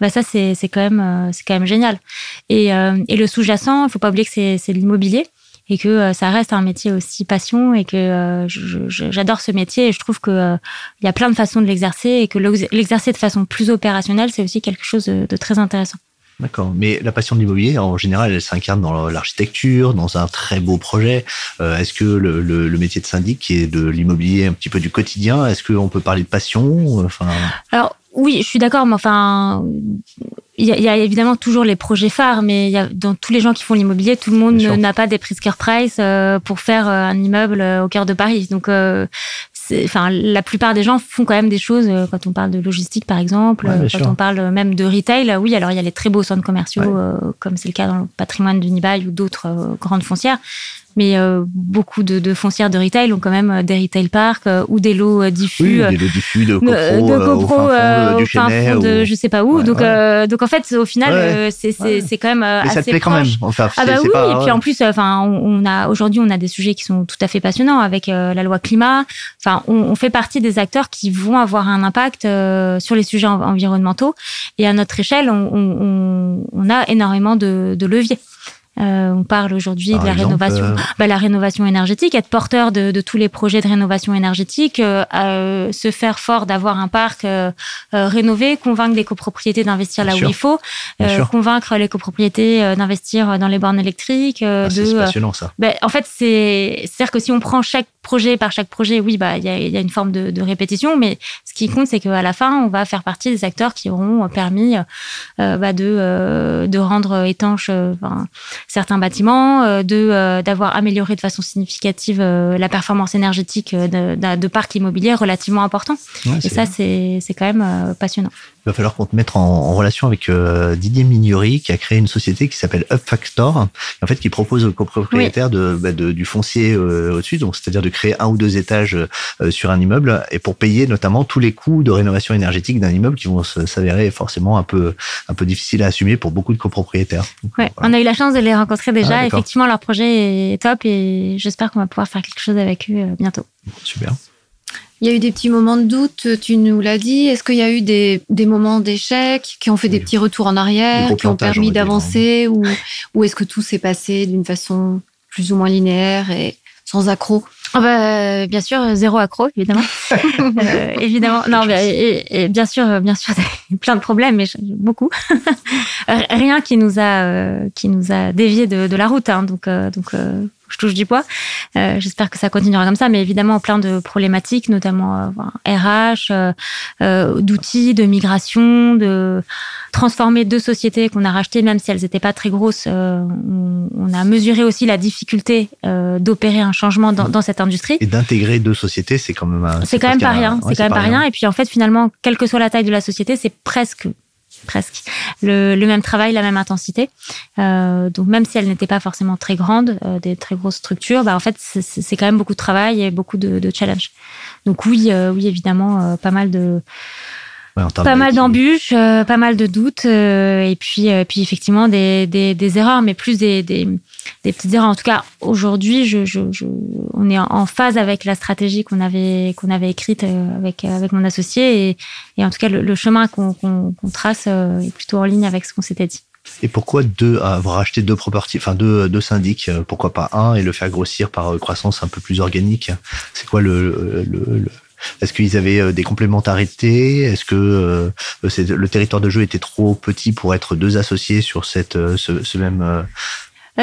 Bah ça c'est c'est quand même euh, c'est quand même génial. Et, euh, et le sous-jacent, il faut pas oublier que c'est c'est l'immobilier et que ça reste un métier aussi passion et que j'adore ce métier et je trouve que il y a plein de façons de l'exercer et que l'exercer de façon plus opérationnelle c'est aussi quelque chose de très intéressant. D'accord. Mais la passion de l'immobilier, en général, elle s'incarne dans l'architecture, dans un très beau projet. Euh, est-ce que le, le, le, métier de syndic, qui est de l'immobilier un petit peu du quotidien, est-ce qu'on peut parler de passion? Enfin. Alors oui, je suis d'accord, mais enfin, il y, y, a, évidemment toujours les projets phares, mais y a, dans tous les gens qui font l'immobilier, tout le monde n'a pas des Pritzker Price euh, pour faire euh, un immeuble euh, au cœur de Paris. Donc, enfin, la plupart des gens font quand même des choses euh, quand on parle de logistique, par exemple, ouais, quand sûr. on parle même de retail. Oui, alors il y a les très beaux centres commerciaux, ouais. euh, comme c'est le cas dans le patrimoine d'Unibail ou d'autres euh, grandes foncières mais euh, beaucoup de, de, foncières de retail ont quand même euh, des retail parks euh, ou des lots euh, diffus, oui, des lots diffus de copro, de copro euh, au fin fond, ou... de je sais pas où. Ouais, donc ouais. donc en fait au final ouais, c'est c'est c'est quand même mais assez ça te plaît proche. quand même. Enfin, ah bah oui pas, et puis en plus enfin on, on a aujourd'hui on a des sujets qui sont tout à fait passionnants avec la loi climat. Enfin on, on, fait partie des acteurs qui vont avoir un impact sur les sujets environnementaux et à notre échelle on, on, on a énormément de, de leviers. Euh, on parle aujourd'hui de la exemple, rénovation, euh... bah, la rénovation énergétique, être porteur de, de, tous les projets de rénovation énergétique, euh, euh, se faire fort d'avoir un parc euh, rénové, convaincre les copropriétés d'investir là où il faut, convaincre les copropriétés d'investir dans les bornes électriques. Ah, de, c'est passionnant ça. Bah, en fait, c'est c'est-à-dire que si on prend chaque projet par chaque projet, oui, bah il y a, y a, une forme de, de, répétition, mais ce qui compte, c'est qu'à la fin, on va faire partie des acteurs qui auront permis euh, bah, de euh, de rendre étanches enfin, certains bâtiments, de d'avoir amélioré de façon significative la performance énergétique de, de, de parcs immobiliers relativement importants. Ouais, Et ça, c'est c'est quand même passionnant. Va falloir qu'on te mette en, en relation avec Didier Mignori, qui a créé une société qui s'appelle Up Factor, en fait, qui propose aux copropriétaires oui. de, bah, de, du foncier au-dessus, donc c'est-à-dire de créer un ou deux étages euh, sur un immeuble et pour payer notamment tous les coûts de rénovation énergétique d'un immeuble qui vont s'avérer forcément un peu un peu difficiles à assumer pour beaucoup de copropriétaires. Donc, ouais, voilà. on a eu la chance de les rencontrer déjà. Ah, Effectivement, leur projet est top et j'espère qu'on va pouvoir faire quelque chose avec eux euh, bientôt. Super. Il y a eu des petits moments de doute, tu nous l'as dit. Est-ce qu'il y a eu des, des moments d'échec qui ont fait des petits retours en arrière, qui ont permis d'avancer, ou, ou est-ce que tout s'est passé d'une façon plus ou moins linéaire et sans accroc oh bah, Bien sûr, zéro accro, évidemment. euh, évidemment, non, mais, et, et bien sûr, bien sûr, plein de problèmes, mais beaucoup. Rien qui nous a, euh, qui nous a dévié de, de la route. Hein, donc, euh, donc euh, je touche du poids. Euh, J'espère que ça continuera comme ça, mais évidemment plein de problématiques, notamment euh, RH, euh, d'outils, de migration, de transformer deux sociétés qu'on a rachetées, même si elles n'étaient pas très grosses. Euh, on, on, a mesuré aussi la difficulté euh, d'opérer un changement dans, dans, cette industrie. Et d'intégrer deux sociétés, c'est quand même. C'est quand même pas rien. C'est quand même pas rien. Et puis en fait, finalement, quelle que soit la taille de la société, c'est presque presque le, le, même travail, la même intensité. Euh, donc même si elle n'était pas forcément très grande, euh, des très grosses structures, bah en fait c'est quand même beaucoup de travail et beaucoup de, de challenges. Donc oui, euh, oui évidemment, pas mal de Ouais, pas mal d'embûches, euh, pas mal de doutes, euh, et puis, euh, puis effectivement des, des, des, erreurs, mais plus des, des, des petites erreurs. En tout cas, aujourd'hui, je, je, je, on est en phase avec la stratégie qu'on avait qu'on avait écrite avec avec mon associé, et, et en tout cas, le, le chemin qu'on qu qu trace est plutôt en ligne avec ce qu'on s'était dit. Et pourquoi deux, avoir acheté deux properties, enfin deux, deux syndics, pourquoi pas un et le faire grossir par croissance un peu plus organique? C'est quoi le, le, le est-ce qu'ils avaient des complémentarités? Est-ce que euh, le territoire de jeu était trop petit pour être deux associés sur cette, ce, ce même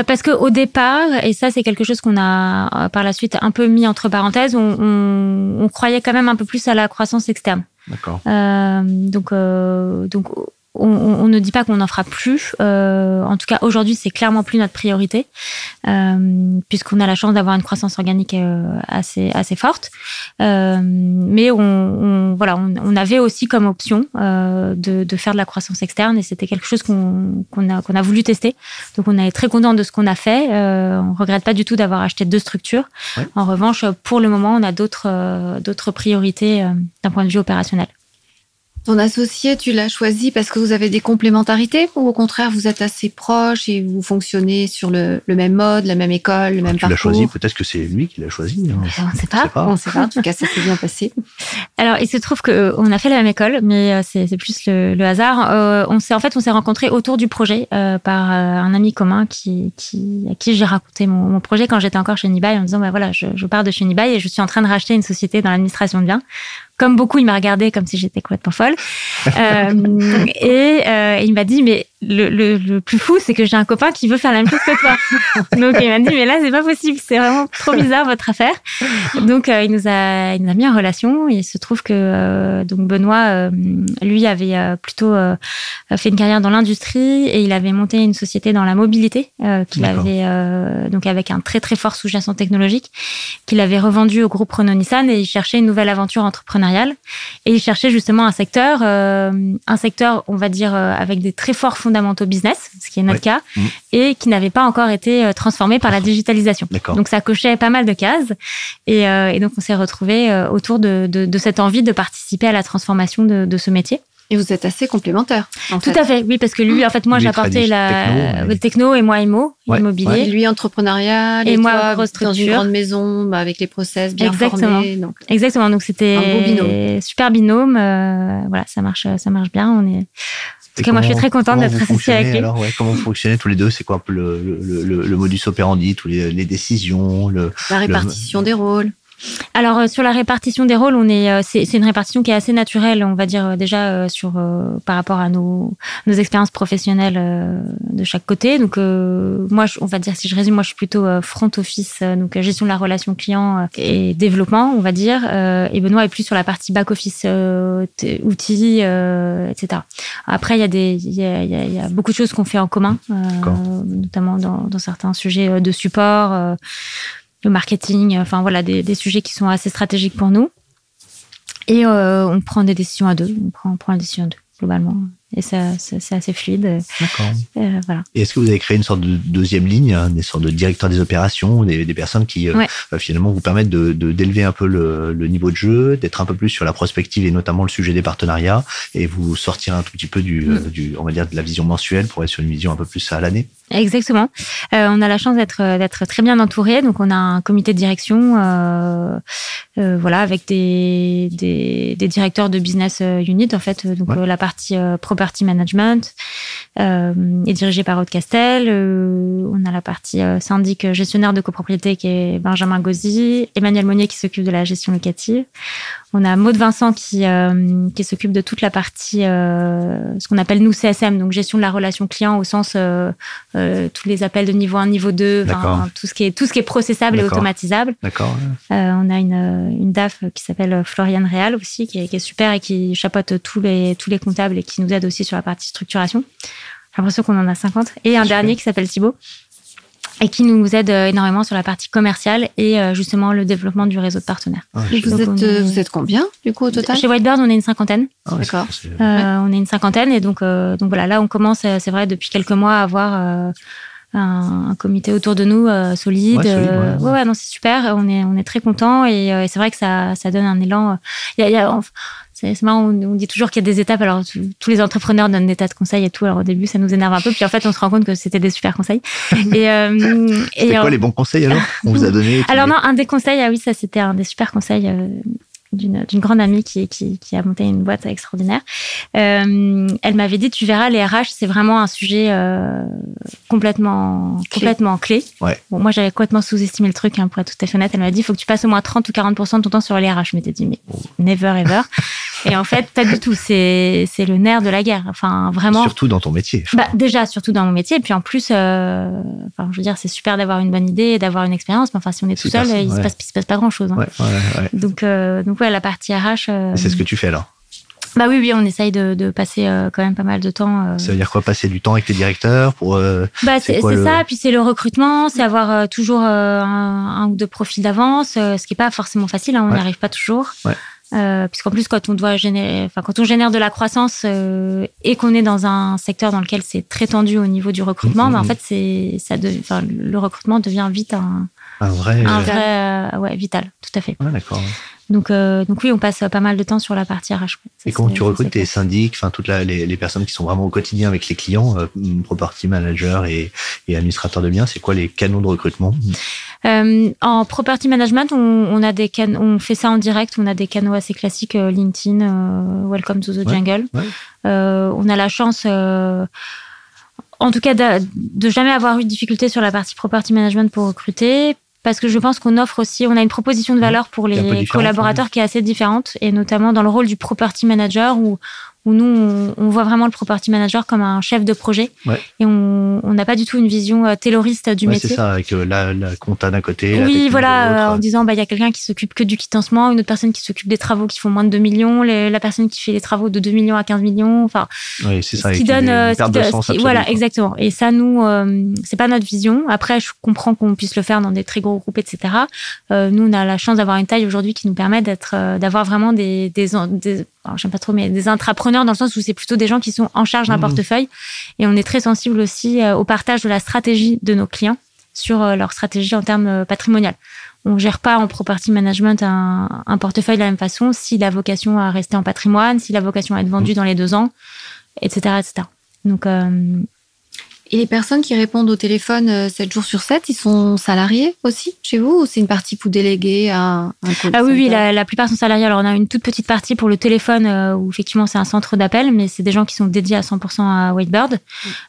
parce que au départ, et ça c'est quelque chose qu'on a par la suite un peu mis entre parenthèses, on, on, on croyait quand même un peu plus à la croissance externe. D'accord. Euh, donc, euh, donc on, on, ne dit pas qu'on n'en fera plus. Euh, en tout cas, aujourd'hui, c'est clairement plus notre priorité, euh, puisqu'on a la chance d'avoir une croissance organique euh, assez assez forte. Euh, mais on, on voilà, on, avait aussi comme option euh, de, de, faire de la croissance externe, et c'était quelque chose qu'on qu a qu'on a voulu tester. Donc, on est très content de ce qu'on a fait. Euh, on regrette pas du tout d'avoir acheté deux structures. Ouais. En revanche, pour le moment, on a d'autres d'autres priorités d'un point de vue opérationnel. Ton associé, tu l'as choisi parce que vous avez des complémentarités ou au contraire vous êtes assez proches et vous fonctionnez sur le, le même mode, la même école, le ah, même tu parcours Tu l'as choisi, peut-être que c'est lui qui l'a choisi. Hein. On ne sait pas. On ne sait pas. En tout cas, ça s'est bien passé. Alors, il se trouve que euh, on a fait la même école, mais euh, c'est plus le, le hasard. Euh, on s'est en fait, on s'est rencontrés autour du projet euh, par un ami commun qui, qui à qui j'ai raconté mon, mon, projet quand j'étais encore chez Nibai en disant bah voilà, je, je pars de chez Nibai et je suis en train de racheter une société dans l'administration de biens comme beaucoup, il m'a regardé comme si j'étais complètement folle. euh, et, euh, il m'a dit, mais le, le, le plus fou, c'est que j'ai un copain qui veut faire la même chose que toi. Donc il m'a dit, mais là, c'est pas possible, c'est vraiment trop bizarre votre affaire. Donc euh, il nous a, il nous a mis en relation. Et il se trouve que euh, donc Benoît, euh, lui, avait plutôt fait une carrière dans l'industrie et il avait monté une société dans la mobilité qu'il avait donc avec un très très fort sous-jacent technologique qu'il avait revendu au groupe Renault Nissan et il cherchait une nouvelle aventure entrepreneuriale et il cherchait justement un secteur, un secteur, on va dire, avec des très forts fondamentaux business, ce qui est notre cas, mmh. et qui n'avait pas encore été transformé par la digitalisation. Donc ça cochait pas mal de cases, et, euh, et donc on s'est retrouvé euh, autour de, de, de, cette envie de participer à la transformation de, de ce métier. Et vous êtes assez complémentaires. Tout fait. à fait, oui, parce que lui, en fait, moi, j'apportais la techno, mais... techno, et moi, IMO, ouais, immobilier. Ouais. Et lui, entrepreneurial. Et, et moi, grosse structure. Dans une grande maison, bah, avec les process bien Exactement. formés. Donc, Exactement. Donc, c'était un beau binôme. super binôme. Euh, voilà, ça marche, ça marche bien. On est, en tout cas, moi, je suis très contente d'être associée avec lui. Alors, ouais, comment vous fonctionnez tous les deux? C'est quoi un peu le, le, le, le, modus operandi, tous les, les décisions, le, la répartition des rôles alors euh, sur la répartition des rôles, on est euh, c'est une répartition qui est assez naturelle, on va dire euh, déjà sur par rapport à nos nos expériences professionnelles de chaque côté. Donc moi, on va dire si je résume, moi je suis plutôt front office, donc gestion de la relation client et développement, on va dire. et Benoît est plus sur la partie back office, outils, etc. Après, il y a des il y a, y a beaucoup de choses qu'on fait en commun, notamment dans, dans certains sujets de support marketing, enfin voilà, des, sujets qui sont assez stratégiques pour nous. Et euh, on prend des décisions à deux. On prend, on prend une décision à deux, globalement et ça, c'est assez fluide. D'accord. Euh, voilà. Et est-ce que vous avez créé une sorte de deuxième ligne, hein, des sortes de directeurs des opérations, des, des personnes qui euh, euh, finalement vous permettent de d'élever un peu le, le, niveau de jeu, d'être un peu plus sur la prospective et notamment le sujet des partenariats, et vous sortir un tout petit peu du, mm. du on va dire de la vision mensuelle pour être sur une vision un peu plus à l'année? Exactement. Euh, on a la chance d'être d'être très bien entouré, donc on a un comité de direction, euh, voilà, avec des, des, des directeurs de business unit en fait, donc la partie property management euh, est dirigé par Aude Castel. Euh, on a la partie euh, syndic gestionnaire de copropriété qui est Benjamin Gauzy, Emmanuel Monnier qui s'occupe de la gestion locative. On a Maud Vincent qui, qui s'occupe de toute la partie, ce qu'on appelle nous CSM, donc gestion de la relation client au sens tous les appels de niveau 1, niveau 2, tout ce qui est tout ce qui est processable et automatisable. D'accord. on a une, une DAF qui s'appelle Floriane Réal aussi, qui est, qui est, super et qui chapeaute tous les tous les comptables et qui nous aide aussi sur la partie structuration. J'ai l'impression qu'on en a 50. Et un dernier qui s'appelle Thibaut et qui nous aide euh, énormément sur la partie commerciale et euh, justement le développement du réseau de partenaires. Ah, vous, êtes, euh, vous êtes combien du coup au total? Chez Whitebird, on est une cinquantaine. Ah, D'accord. On est une cinquantaine et donc donc voilà, là on commence, c'est vrai, depuis quelques mois à avoir un, comité autour de nous solide. Ouais, ouais, non, c'est super. On est on est très content et, c'est vrai que ça ça donne un élan. Il y a, y a c'est marrant, on, dit toujours qu'il y a des étapes. Alors, tous les entrepreneurs donnent des tas de conseils et tout. Alors, au début, ça nous énerve un peu. Puis, en fait, on se rend compte que c'était des super conseils. et, euh, et quoi les bons conseils alors? On vous a donné Alors, non, un des conseils, ah oui, ça, c'était un des super conseils. D'une grande amie qui, qui, qui, a monté une boîte extraordinaire. Euh, elle m'avait dit, tu verras, les RH, c'est vraiment un sujet euh, complètement clé. complètement clé. Ouais. Bon, moi, j'avais complètement sous-estimé le truc, hein, pour être tout à fait honnête. Elle m'a dit, il faut que tu passes au moins 30 ou 40% de ton temps sur les RH. Je m'étais dit, mais never ever. Et en fait, pas du tout. C'est le nerf de la guerre. Enfin, vraiment. Surtout dans ton métier. Bah, déjà, surtout dans mon métier. Et puis en plus, euh, enfin, je veux dire, c'est super d'avoir une bonne idée, d'avoir une expérience. Mais enfin, si on est tout seul, il se passe, il se passe pas grand chose. Hein. Ouais, ouais, donc, euh, donc la partie RH. Euh, c'est ce que tu fais alors. Bah oui, oui, on essaye de, de passer euh, quand même pas mal de temps. Euh. Ça veut dire quoi Passer du temps avec tes directeurs pour. Euh, bah c'est ça, puis c'est le recrutement, c'est avoir toujours un, ou deux profils d'avance, ce qui est pas forcément facile. Hein, on n'y arrive pas toujours. Ouais. Puisqu'en plus quand on doit générer, quand on génère de la croissance et qu'on est dans un secteur dans lequel c'est très tendu au niveau du recrutement, mmh, bah, en fait c'est ça, de, enfin, le recrutement devient vite un, un vrai, un vrai, ouais vital, tout à fait. Ouais, d'accord. Donc, euh, donc oui, on passe pas mal de temps sur la partie RH. et comment tu recrutes tes syndics, enfin toutes les, les, personnes qui sont vraiment au quotidien avec les clients, euh, property manager et, et administrateur de biens, c'est quoi les canaux de recrutement? Euh, En property management, on, on a des can on fait ça en direct, on a des canaux assez classiques, euh, LinkedIn, Welcome to the Jungle. on a la chance en tout cas de, de, jamais avoir eu de difficulté sur la partie property management pour recruter parce que je pense qu'on offre aussi, on a une proposition de valeur pour les collaborateurs qui est assez différente, et notamment dans le rôle du property manager où où nous, on, voit vraiment le property manager comme un chef de projet. Et on n'a pas du tout une vision euh, tayloriste du métier. C'est ça, avec euh, la, la compta d'un côté. Oui, voilà, euh, en disant, bah, il y a quelqu'un qui s'occupe que du quitancement, une autre personne qui s'occupe des travaux qui font moins de 2 millions, la personne qui fait les travaux de 2 millions à 15 millions. Enfin, oui, c'est ça. qui donne, voilà, exactement. Et ça, nous, c'est pas notre vision. Après, je comprends qu'on puisse le faire dans des très gros groupes, etc. nous, on a la chance d'avoir une taille aujourd'hui qui nous permet d'être, d'avoir vraiment des, des, des j'aime pas trop, mais des intrapreneurs dans le sens où c'est plutôt des gens qui sont en charge d'un mmh. portefeuille. Et on est très sensible aussi euh, au partage de la stratégie de nos clients sur euh, leur stratégie en termes euh, patrimonial. On gère pas en property management un, un portefeuille de la même façon si la vocation à rester en patrimoine, si la vocation à être vendue mmh. dans les deux ans, etc., etc. Donc, et les personnes qui répondent au téléphone 7 euh, jours sur 7, ils sont salariés aussi chez vous ou c'est une partie pour déléguer à un Ah oui, oui, la, plupart sont salariés. Alors on a une toute petite partie pour le téléphone euh, où effectivement c'est un centre d'appel, mais c'est des gens qui sont dédiés à 100% à Whitebird.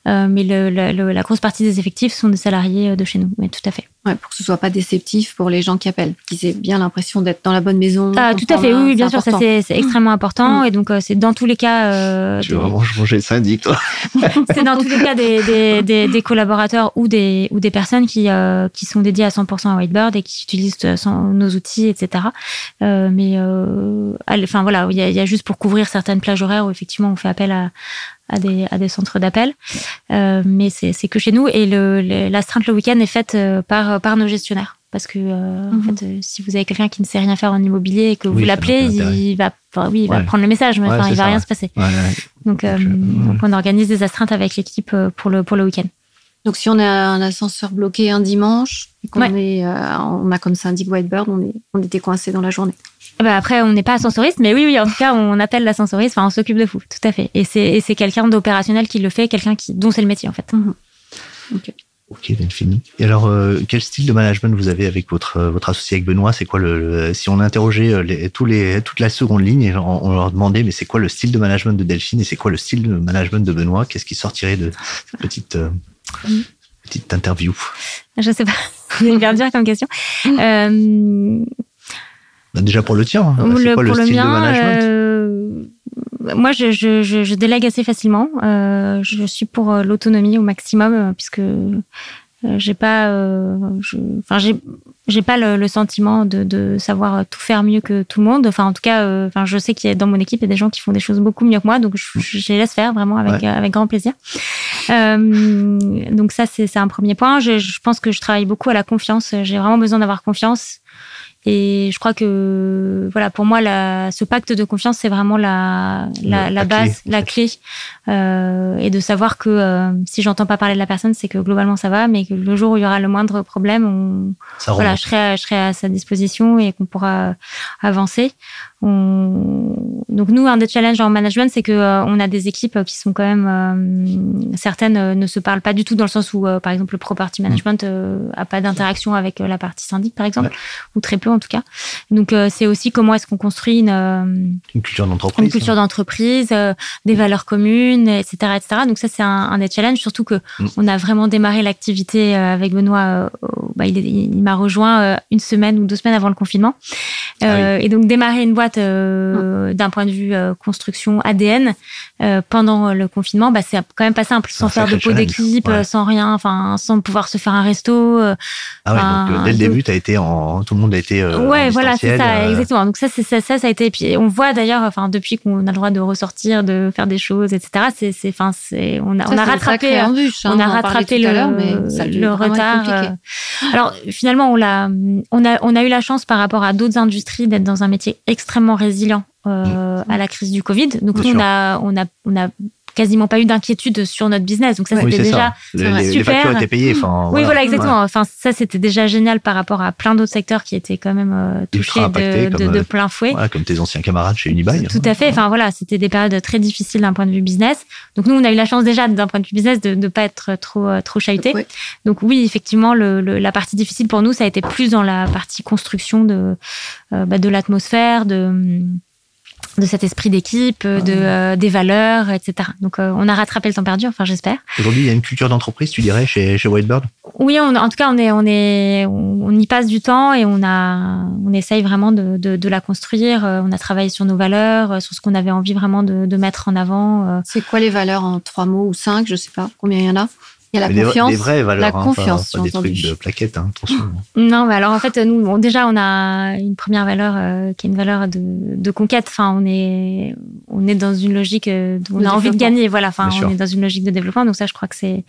Euh, mais le, la grosse partie des effectifs sont des salariés de chez nous, mais tout à fait. Pour que ce soit pas déceptif pour les gens qui appellent, qu'ils aient bien l'impression d'être dans la bonne maison. Ah, tout à fait, oui, bien sûr, ça c'est extrêmement important. Et donc, c'est dans tous les cas. tu veux vraiment changer le syndic, toi C'est dans tous les cas des, des, des, collaborateurs ou des, ou des personnes qui, qui sont dédiées à 100% à Whitebird et qui utilisent nos outils, etc. mais, enfin voilà, il y a juste pour couvrir certaines plages horaires où effectivement on fait appel à, à des, à des centres d'appel. Euh, mais c'est que chez nous. Et le, le l'astreinte le week-end est faite euh, par, par nos gestionnaires. Parce que euh, en mhm. fait, euh, si vous avez quelqu'un qui ne sait rien faire en immobilier et que vous l'appelez, il va, oui, il va prendre le message, mais enfin, il va rien se passer. Donc, donc, donc, on organise des astreintes avec l'équipe pour le, pour le week-end. Donc, si on a un ascenseur bloqué un dimanche et qu'on est, on a comme syndic Whitebird, on, est, on était coincé dans la journée. Bah après, on n'est pas ascensoriste, mais oui, oui, en tout cas, on appelle l'ascensoriste, enfin, on s'occupe de vous, tout à fait. Et c'est, c'est quelqu'un d'opérationnel qui le fait, quelqu'un qui, dont c'est le métier, en fait. Mhm. Ok. Ok, fini. Et alors, euh, quel style de management vous avez avec votre euh, votre associé avec Benoît? C'est quoi le, si on interrogeait euh, les, tous les toute la seconde ligne et on, leur demandait mais c'est quoi le style de management de Delphine et c'est quoi le style de management de Benoît? Qu'est-ce qui sortirait de cette petite petite interview? Je sais pas. Vous bien dire comme question. Euh, bah, déjà pour le tien, hein. c'est quoi le, style de management euh, Moi, je, je, je, délègue assez facilement. Euh, je suis pour euh, l'autonomie au maximum, puisque j'ai pas, enfin j'ai, j'ai pas le, sentiment de, de, savoir tout faire mieux que tout le monde. Enfin, en tout cas, enfin, je sais qu'il y a dans mon équipe il y a des gens qui font des choses beaucoup mieux que moi, donc je, je les laisse faire vraiment avec avec grand plaisir. donc ça, c'est, c'est un premier point. Je, je pense que je travaille beaucoup à la confiance. J'ai vraiment besoin d'avoir confiance. Et je crois que, voilà, pour moi, la, ce pacte de confiance, c'est vraiment la, la, la, base, la clé. Euh, et de savoir que euh, si j'entends pas parler de la personne, c'est que globalement ça va, mais que le jour où il y aura le moindre problème, on, voilà, je serai, je serai à sa disposition et qu'on pourra avancer. On... Donc nous, un des challenges en management, c'est que euh, on a des équipes qui sont quand même euh, certaines euh, ne se parlent pas du tout dans le sens où, par exemple, le property management a pas d'interaction avec la partie syndic, par exemple, ou très peu en tout cas. Donc c'est aussi comment est-ce qu'on construit une, une culture d'entreprise, une culture d'entreprise, des valeurs communes, etc., etc. Donc ça c'est un, un, des challenges, surtout que mm. on a vraiment démarré l'activité avec Benoît. Bah, il, il m'a rejoint une semaine ou deux semaines avant le confinement, ah et donc démarrer une boîte euh, d'un point de vue euh, construction ADN euh, pendant le confinement, bah, c'est quand même pas simple, sans faire de pot d'équipe, sans rien, enfin, sans pouvoir se faire un resto. ah ouais, donc dès le début, as été en, tout le monde a été. Ouais, voilà, c'est ça, exactement. Donc ça, c'est ça, ça, ça a été. Et puis on voit d'ailleurs, enfin, depuis qu'on a le droit de ressortir, de faire des choses, etc. C'est, c'est, enfin, c'est, on a, on a rattrapé, on a rattrapé le, le retard. Alors finalement, on l'a, on a, on a eu la chance par rapport à d'autres industries d'être dans un métier extrêmement résilient euh, à la crise du Covid. Donc nous, on a, on a, on a quasiment pas eu d'inquiétude sur notre business. Donc ça, c'était déjà super. Les factures étaient payées. Enfin, oui, voilà, exactement. Enfin, ça, c'était déjà génial par rapport à plein d'autres secteurs qui étaient quand même euh, touchés de, de, de, euh, plein fouet. Voilà, comme tes anciens camarades chez Unibail. Tout à fait. Enfin voilà, c'était des périodes très difficiles d'un point de vue business. Donc nous, on a eu la chance déjà d'un point de vue business de ne pas être trop euh, trop chahuté. Donc oui, effectivement, le, la partie difficile pour nous, ça a été plus dans la partie construction de bah, de l'atmosphère, de de cet esprit d'équipe, de euh, des valeurs, etc. Donc euh, on a rattrapé le temps perdu, enfin j'espère. Aujourd'hui, il y a une culture d'entreprise, tu dirais, chez, chez Whitebird? Oui, on, en tout cas, on est on est on, y passe du temps et on a on essaye vraiment de, de, de, la construire. Euh, on a travaillé sur nos valeurs, sur ce qu'on avait envie vraiment de, de mettre en avant. C'est quoi les valeurs en trois mots ou cinq Je sais pas combien il y en a? Il y a la confiance. Des, vraies valeurs, la hein, confiance, pas, des trucs de plaquettes, hein, attention. Non, mais alors en fait, nous, bon, déjà, on a une première valeur euh, qui est une valeur de, de, conquête. Enfin, on est, on est dans une logique, euh, on a envie de gagner. Voilà, enfin, on est dans une logique de développement. Donc ça, je crois que c'est,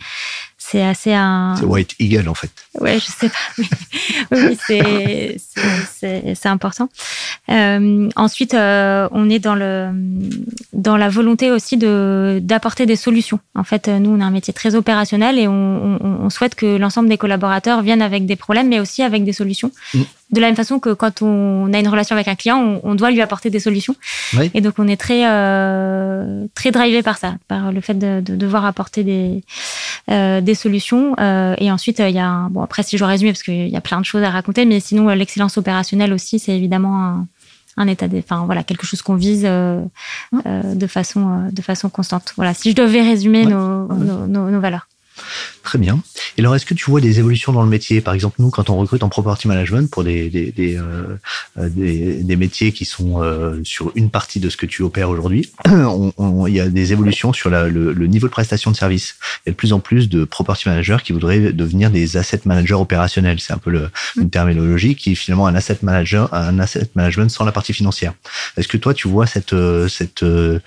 c'est assez un. C'est White Eagle en fait. Ouais, je sais pas, oui, c'est important. Euh, ensuite, euh, on est dans le dans la volonté aussi de d'apporter des solutions. En fait, nous, on a un métier très opérationnel et on, on, on souhaite que l'ensemble des collaborateurs viennent avec des problèmes, mais aussi avec des solutions. Mm de la même façon que quand on a une relation avec un client, on, doit lui apporter des solutions. Et donc on est très euh, très drivé par ça, par le fait de, devoir apporter des euh, des solutions. Euh, et ensuite il y a un, bon après si je dois résumer parce qu'il y a plein de choses à raconter, mais sinon l'excellence opérationnelle aussi c'est évidemment un, état des, enfin voilà quelque chose qu'on vise de façon de façon constante. Voilà si je devais résumer nos, nos, nos valeurs. Très bien. Et alors, est-ce que tu vois des évolutions dans le métier? Par exemple, nous, quand on recrute en property management pour des, des, des, euh, des, des métiers qui sont euh, sur une partie de ce que tu opères aujourd'hui, il y a des évolutions sur la, le, le, niveau de prestation de service. Il y a de plus en plus de property managers qui voudraient devenir des asset managers opérationnels. C'est un peu le, mm. une terminologie qui est finalement un asset manager, un asset management sans la partie financière. Est-ce que toi, tu vois cette, euh, cette euh,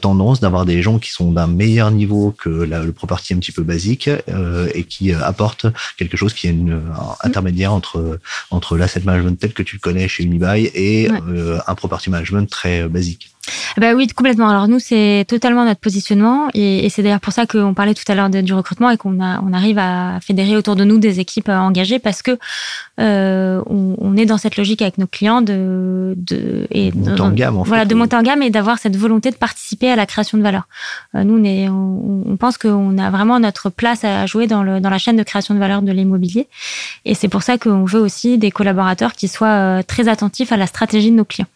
tendance d'avoir des gens qui sont d'un meilleur niveau que la, le property un petit peu basique euh, et qui euh, apporte quelque chose qui est une, un intermédiaire entre entre l'asset management tel que tu le connais chez Unibail et euh, un property management très basique. Bah oui, complètement. Alors nous, c'est totalement notre positionnement et, et c'est d'ailleurs pour ça qu'on parlait tout à l'heure du recrutement et qu'on on arrive à fédérer autour de nous des équipes euh, engagées parce que euh, on, on, est dans cette logique avec nos clients de, de et de monter en gamme. En voilà, fait, de monter en gamme et d'avoir cette volonté de participer à la création de valeur. Euh, nous, on, est, on, on pense qu'on a vraiment notre place à jouer dans, le, dans la chaîne de création de valeur de l'immobilier et c'est pour ça qu'on veut aussi des collaborateurs qui soient euh, très attentifs à la stratégie de nos clients.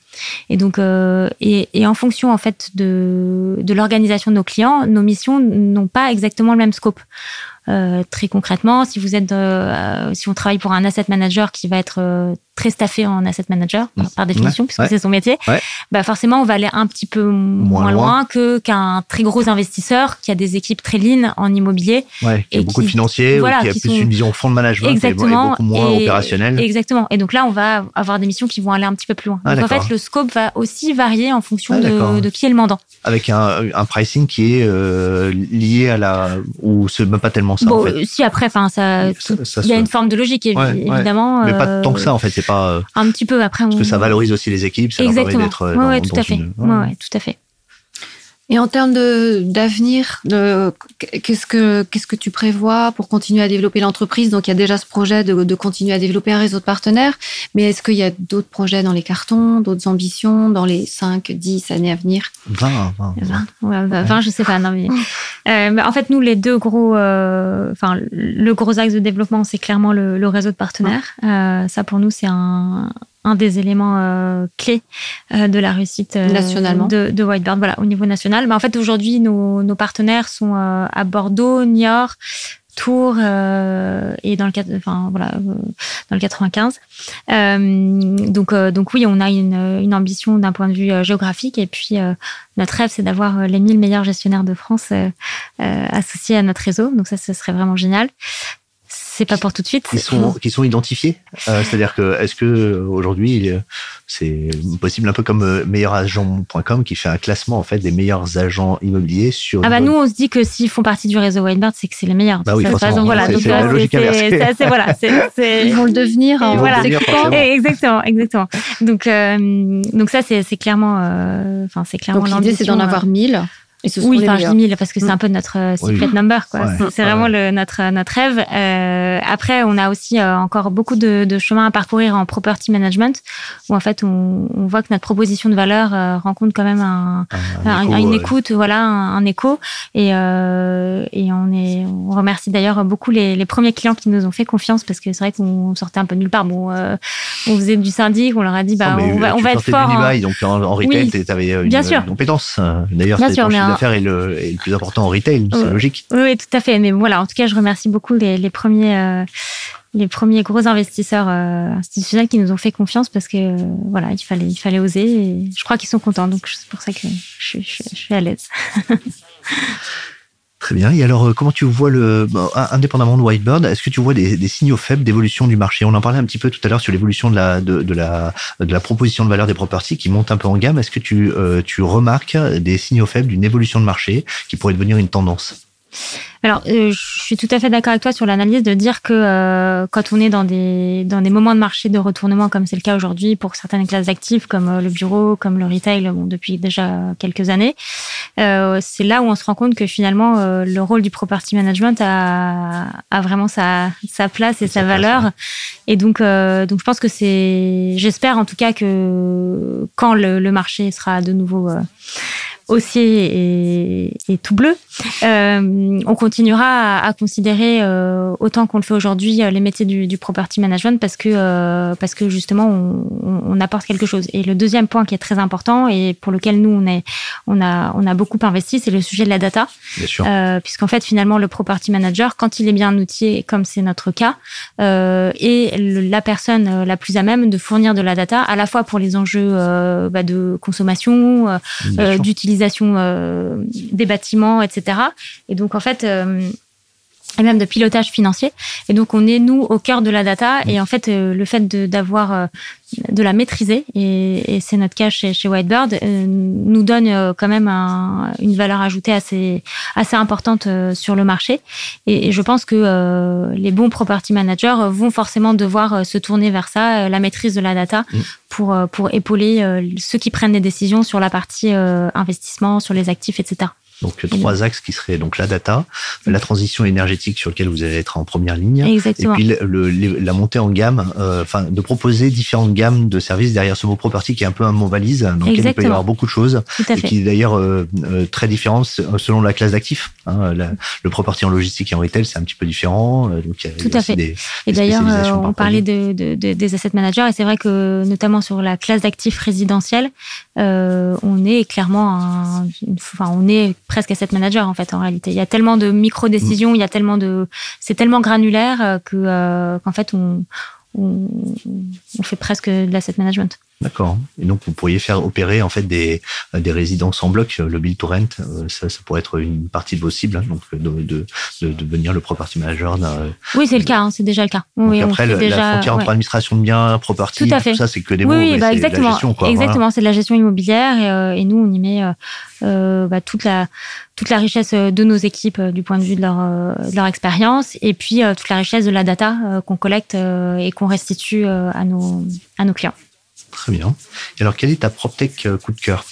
Et donc, euh, et, en fonction en fait de, de l'organisation de nos clients, nos missions n'ont pas exactement le même scope. Euh, très concrètement, si vous êtes, euh, si on travaille pour un asset manager qui va être euh, très staffé en asset manager par, par définition, ouais, puisque ouais. c'est son métier, ouais. bah forcément on va aller un petit peu moins, moins loin, que qu'un très gros investisseur qui a des équipes très lean en immobilier qui et a beaucoup de financiers, voilà, ou qui a plus sont... une vision fond de management exactement, et, beaucoup moins et, opérationnelle. Exactement. Et donc là, on va avoir des missions qui vont aller un petit peu plus loin. Ah, donc en fait, le scope va aussi varier en fonction ah, de, de, qui est le mandant. Avec un, un pricing qui est euh, lié à la ou c'est même pas tellement ça. Bon, en fait. si après, enfin ça, il y a une forme de logique évidemment. Mais pas tant que ça en fait. C'est pas. Un petit peu après. Parce on... que ça valorise aussi les équipes. Ça Exactement. Leur permet ouais, ouais, dans, tout à fait. Une... Ouais, ouais, tout à fait. Et en termes d'avenir, qu'est-ce que qu'est-ce que tu prévois pour continuer à développer l'entreprise? Donc il y a déjà ce projet de, de, continuer à développer un réseau de partenaires, mais est-ce qu'il y a d'autres projets dans les cartons, d'autres ambitions dans les 5, 10 années à venir? 20, 20. 20, ouais, 20 je sais pas. Non, mais, euh, mais en fait, nous, les deux gros, euh, enfin, le gros axe de développement, c'est clairement le, le, réseau de partenaires. Euh, ça, pour nous, c'est un, un des éléments euh, clés euh, de la réussite euh, nationalement de, de Whitebird, voilà, au niveau national. Mais en fait, aujourd'hui, nos, nos, partenaires sont euh, à Bordeaux, Niort, Tours euh, et dans le enfin voilà dans le 95. donc donc oui, on a une, une ambition d'un point de vue géographique et puis notre rêve c'est d'avoir les 1000 meilleurs gestionnaires de France associés à notre réseau. Donc ça ce serait vraiment génial c'est pas pour tout de suite. Qui sont, qui sont identifiés. Euh, C'est-à-dire que est-ce que aujourd'hui c'est possible un peu comme euh, meilleuragent.com qui fait un classement en fait des meilleurs agents immobiliers sur. Ah bah nous on se dit que s'ils font partie du réseau Weinbird, c'est que c'est les meilleurs. Bah oui, ça, donc voilà, donc c'est la logique inversée. C'est voilà, ils vont le devenir. Ils voilà, vont le devenir, exactement, exactement. Donc euh, donc ça c'est clairement, enfin euh, c'est clairement. Donc l'idée c'est d'en avoir 1000 oui, enfin, je dis 1000 parce que c'est un peu notre euh, secret oui. number, quoi. Ouais. C'est vraiment le, notre, notre rêve. Euh, après, on a aussi euh, encore beaucoup de, de chemin à parcourir en property management, où en fait, on, on voit que notre proposition de valeur euh, rencontre quand même un, un, un, écho, une ouais. écoute, voilà, un, un écho. Et, euh, et on est, on remercie d'ailleurs beaucoup les, les premiers clients qui nous ont fait confiance parce que c'est vrai qu'on sortait un peu nulle part. Bon, euh, on faisait du syndic, on leur a dit, bah, non, on va, on va être fort. En... donc en, en retail, oui, tu avais une, bien sûr. une compétence. D'ailleurs, bien sûr, chiffre d'affaires est le, est le plus important en retail, c'est oui, logique. Oui, oui, tout à fait. Mais voilà, en tout cas, je remercie beaucoup les, les premiers, euh, les premiers gros investisseurs euh, institutionnels qui nous ont fait confiance parce que euh, voilà, il fallait, il fallait oser. Et je crois qu'ils sont contents, donc c'est pour ça que je, je, je suis à l'aise. Très bien. Et alors, euh, comment tu vois le, indépendamment de Whitebird, est-ce que tu vois des, des signaux faibles d'évolution du marché? On en parlait un petit peu tout à l'heure sur l'évolution de la, de, de, la, de la proposition de valeur des properties qui monte un peu en gamme. Est-ce que tu, euh, tu remarques des signaux faibles d'une évolution de marché qui pourrait devenir une tendance? Alors, euh, je suis tout à fait d'accord avec toi sur l'analyse de dire que euh, quand on est dans des dans des moments de marché de retournement comme c'est le cas aujourd'hui pour certaines classes d'actifs comme euh, le bureau, comme le retail, bon, depuis déjà quelques années, c'est là où on se rend compte que finalement le rôle du property management a, a vraiment sa sa place et, sa, valeur. Place, ouais. Et donc donc je pense que c'est j'espère en tout cas que quand le, le marché sera de nouveau haussier et, et, tout bleu, on, continuera à, considérer autant qu'on le fait aujourd'hui les métiers du, du, property management parce que parce que justement on, on, apporte quelque chose. Et le deuxième point qui est très important et pour lequel nous on est on a on a beaucoup investi, c'est le sujet de la data. Bien sûr. Puisqu'en fait finalement le property manager quand il est bien outillé comme c'est notre cas est la personne la plus à même de fournir de la data à la fois pour les enjeux bah, de consommation, d'utilisation des bâtiments, etc. Et donc en fait et même de pilotage financier. Et donc, on est, nous, au cœur de la data. Et en fait, euh, le fait d'avoir, euh, de, la maîtriser, et, et c'est notre cas chez, chez Whitebird, euh, nous donne quand même un, une valeur ajoutée assez, assez importante sur le marché. Et, je pense que les bons property managers vont forcément devoir se tourner vers ça, la maîtrise de la data, mm. pour, pour épauler ceux qui prennent des décisions sur la partie investissement, sur les actifs, etc. Donc trois axes qui seraient donc la data, la transition énergétique sur lequel vous allez être en première ligne, Exactement. et puis le, la montée en gamme, euh, enfin de proposer différentes gammes de services derrière ce mot property qui est un peu un mot valise dans lequel il peut y avoir beaucoup de choses et qui est d'ailleurs euh, euh, très différent selon la classe d'actifs. Hein, le property en logistique et en retail c'est un petit peu différent. donc Tout à fait. Des, et d'ailleurs on parlait de, de, des asset managers et c'est vrai que notamment sur la classe d'actifs résidentiels, on est clairement, un, enfin on est presque asset manager en fait en réalité. Il y a tellement de micro décisions, il y a tellement de, c'est tellement granulaire euh, que euh, qu'en fait on, on, on fait presque de l'asset management. D'accord. Et donc, vous pourriez faire opérer en fait des, des résidences en bloc, le build to rent, euh, ça, ça pourrait être une partie de vos cibles, hein, donc de, de, de, devenir le property manager. Oui, c'est le cas, hein, c'est déjà le cas. Oui, après, la frontière entre administration de biens, property, tout, tout ça, c'est que des mots. Oui, bah, exactement. gestion, quoi, exactement, c'est de la gestion immobilière et, euh, et, nous, on y met euh, bah, toute la toute la richesse de nos équipes du point de vue de leur, de leur expérience et puis toute la richesse de la data qu'on collecte et qu'on restitue à nos à nos clients. Très bien. Et alors, quelle est ta PropTech euh, coup de cœur?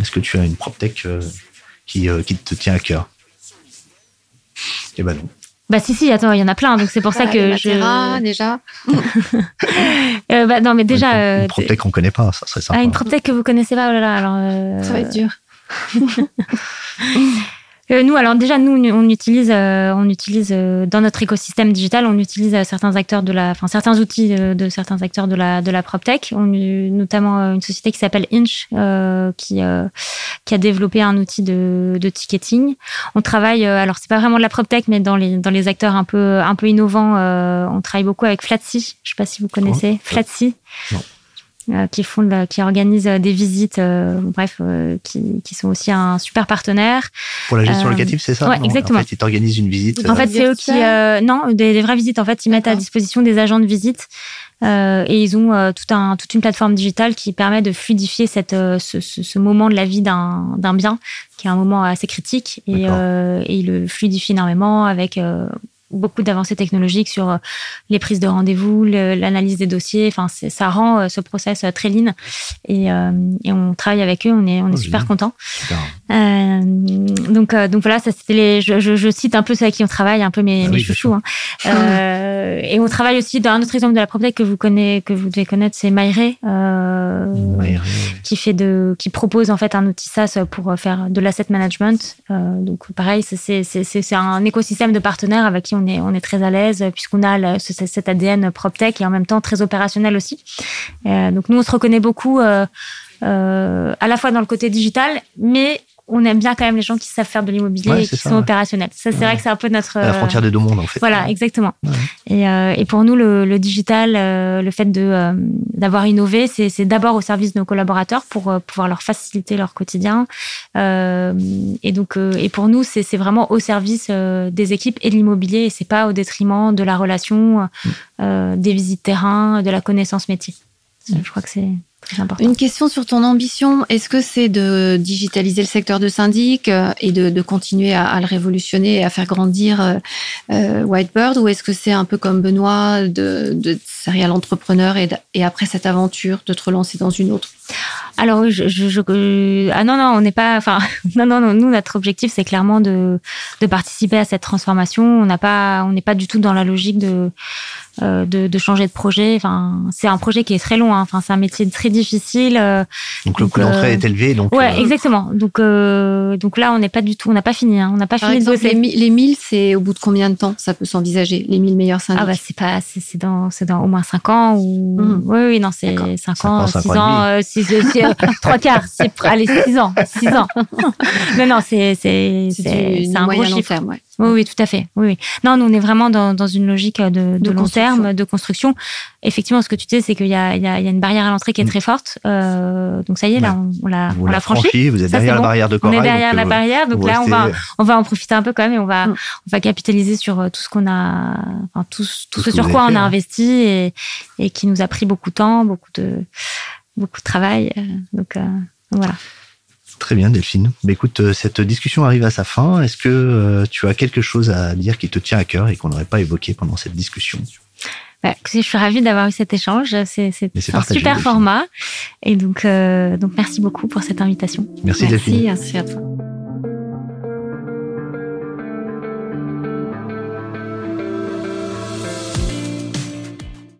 Est-ce que tu as une PropTech euh, qui, euh, qui te tient à cœur? Eh ben non. Bah si si attends il y en a plein donc c'est pour ça que je déjà. Euh, bah non mais déjà une, une PropTech qu'on connaît pas ça serait sympa ah, une PropTech que vous connaissez pas oh là là alors ça va être dur Euh, nous, alors déjà, nous, on utilise, euh, on utilise euh, dans notre écosystème digital, on utilise certains acteurs de la, enfin certains outils de, certains acteurs de la de la proptech. On, notamment une société qui s'appelle Inch, qui qui a développé un outil de, de ticketing. On travaille, alors c'est pas vraiment de la proptech, mais dans les dans les acteurs un peu un peu innovants, on travaille beaucoup avec Flatsy. Je sais pas si vous connaissez Flatsy. Non. Euh, qui font, qui organisent des visites, euh, bref, euh, qui, qui, sont aussi un super partenaire. Pour la gestion locative, c'est ça Ouais, exactement. En fait, ils t'organisent une visite. En fait, c'est eux qui, non, des, vraies visites. En fait, ils mettent à disposition des agents de visite. Euh, et ils ont tout un, toute une plateforme digitale qui permet de fluidifier cette, ce, ce, ce moment de la vie d'un bien, qui est un moment assez critique. Et, euh, et ils le fluidifient énormément avec beaucoup d'avancées technologiques sur euh, les prises de rendez-vous, l'analyse des dossiers. Enfin, ça rend euh, ce process euh, très lean. Et, et, on travaille avec eux, on est, on est oh, super contents. Euh, donc, donc voilà, ça c'était les. Je, je, je, cite un peu ceux avec qui on travaille, un peu mes, ah mes chouchous. Hein. Et on travaille aussi dans un autre exemple de la PropTech que vous connaissez, que vous devez connaître, c'est euh, qui fait de, qui propose en fait un outil SaaS pour faire de l'asset management. donc pareil, c'est un écosystème de partenaires avec qui on on est, très à l'aise puisqu'on a cet ADN PropTech et en même temps très opérationnel aussi. Euh, donc nous, on se reconnaît beaucoup euh, euh, à la fois dans le côté digital, mais on aime bien quand même les gens qui savent faire de l'immobilier et qui sont opérationnels. Ça, c'est vrai que c'est un peu notre. la frontière des deux mondes, en fait. Voilà, exactement. Et, euh, et, pour nous, le, digital, euh, le fait de euh, d'avoir innové, c'est d'abord au service de nos collaborateurs pour pouvoir leur faciliter leur quotidien. et donc, et pour nous, c'est vraiment au service des équipes et de l'immobilier, et c'est pas au détriment de la relation, des visites terrain, de la connaissance métier. Je crois que c'est une question sur ton ambition. Est-ce que c'est de digitaliser le secteur de syndic euh, et de, continuer à, le révolutionner et à faire grandir euh, euh, Whitebird ou est-ce que c'est un peu comme Benoît de, de serial entrepreneur et, et après cette aventure de te relancer dans une autre? Alors oui, je, je, ah non non, on n'est pas, enfin non, non non, nous notre objectif c'est clairement de, de participer à cette transformation. On n'a pas, on n'est pas du tout dans la logique de euh, de, de, changer de projet. Enfin, c'est un projet qui est très long. Hein. Enfin, c'est un métier très difficile. Euh, donc, le coût d'entrée est élevé. Donc ouais, exactement. Donc donc là, on n'est pas du tout, on n'a pas fini. Hein. On n'a pas fini de bosser. Les, les 1000, c'est au bout de combien de temps ça peut s'envisager Les 1000 meilleurs syndics. Ah bah c'est pas, c'est dans, c'est dans au moins 5 ans ou. Mmh. Oui, oui, non, c'est 5 ans, 6 ans, 6 3 quarts. Allez, 6 ans, 6 ans. non, non, c'est c'est c'est un gros chiffre. Terme, ouais. Oui, oui, tout à fait. Oui, oui. Non, nous, on est vraiment dans, dans une logique de, de, long terme, de construction. Effectivement, ce que tu dis, c'est qu'il y a, y, y une barrière à l'entrée qui est très forte. Euh, donc ça y est, là, on, on l'a, on l'a franchi. Vous êtes derrière la barrière de corail. On est derrière la euh, barrière, donc là, on va, on va en profiter un peu quand même et on va, mm. on va capitaliser sur euh, tout ce qu'on a, enfin tout, tout, ce sur quoi on a investi et, et qui nous a pris beaucoup de temps, beaucoup de, beaucoup de travail. Donc, euh, voilà. Très bien, Delphine. Mais écoute, euh, cette discussion arrive à sa fin. Est-ce que euh, tu as quelque chose à dire qui te tient à cœur et qu'on n'aurait pas évoqué pendant cette discussion? Bah, je suis ravie d'avoir eu cet échange. C'est un super format. Et donc, euh, donc, merci beaucoup pour cette invitation. Merci, Delphine. Merci à toi.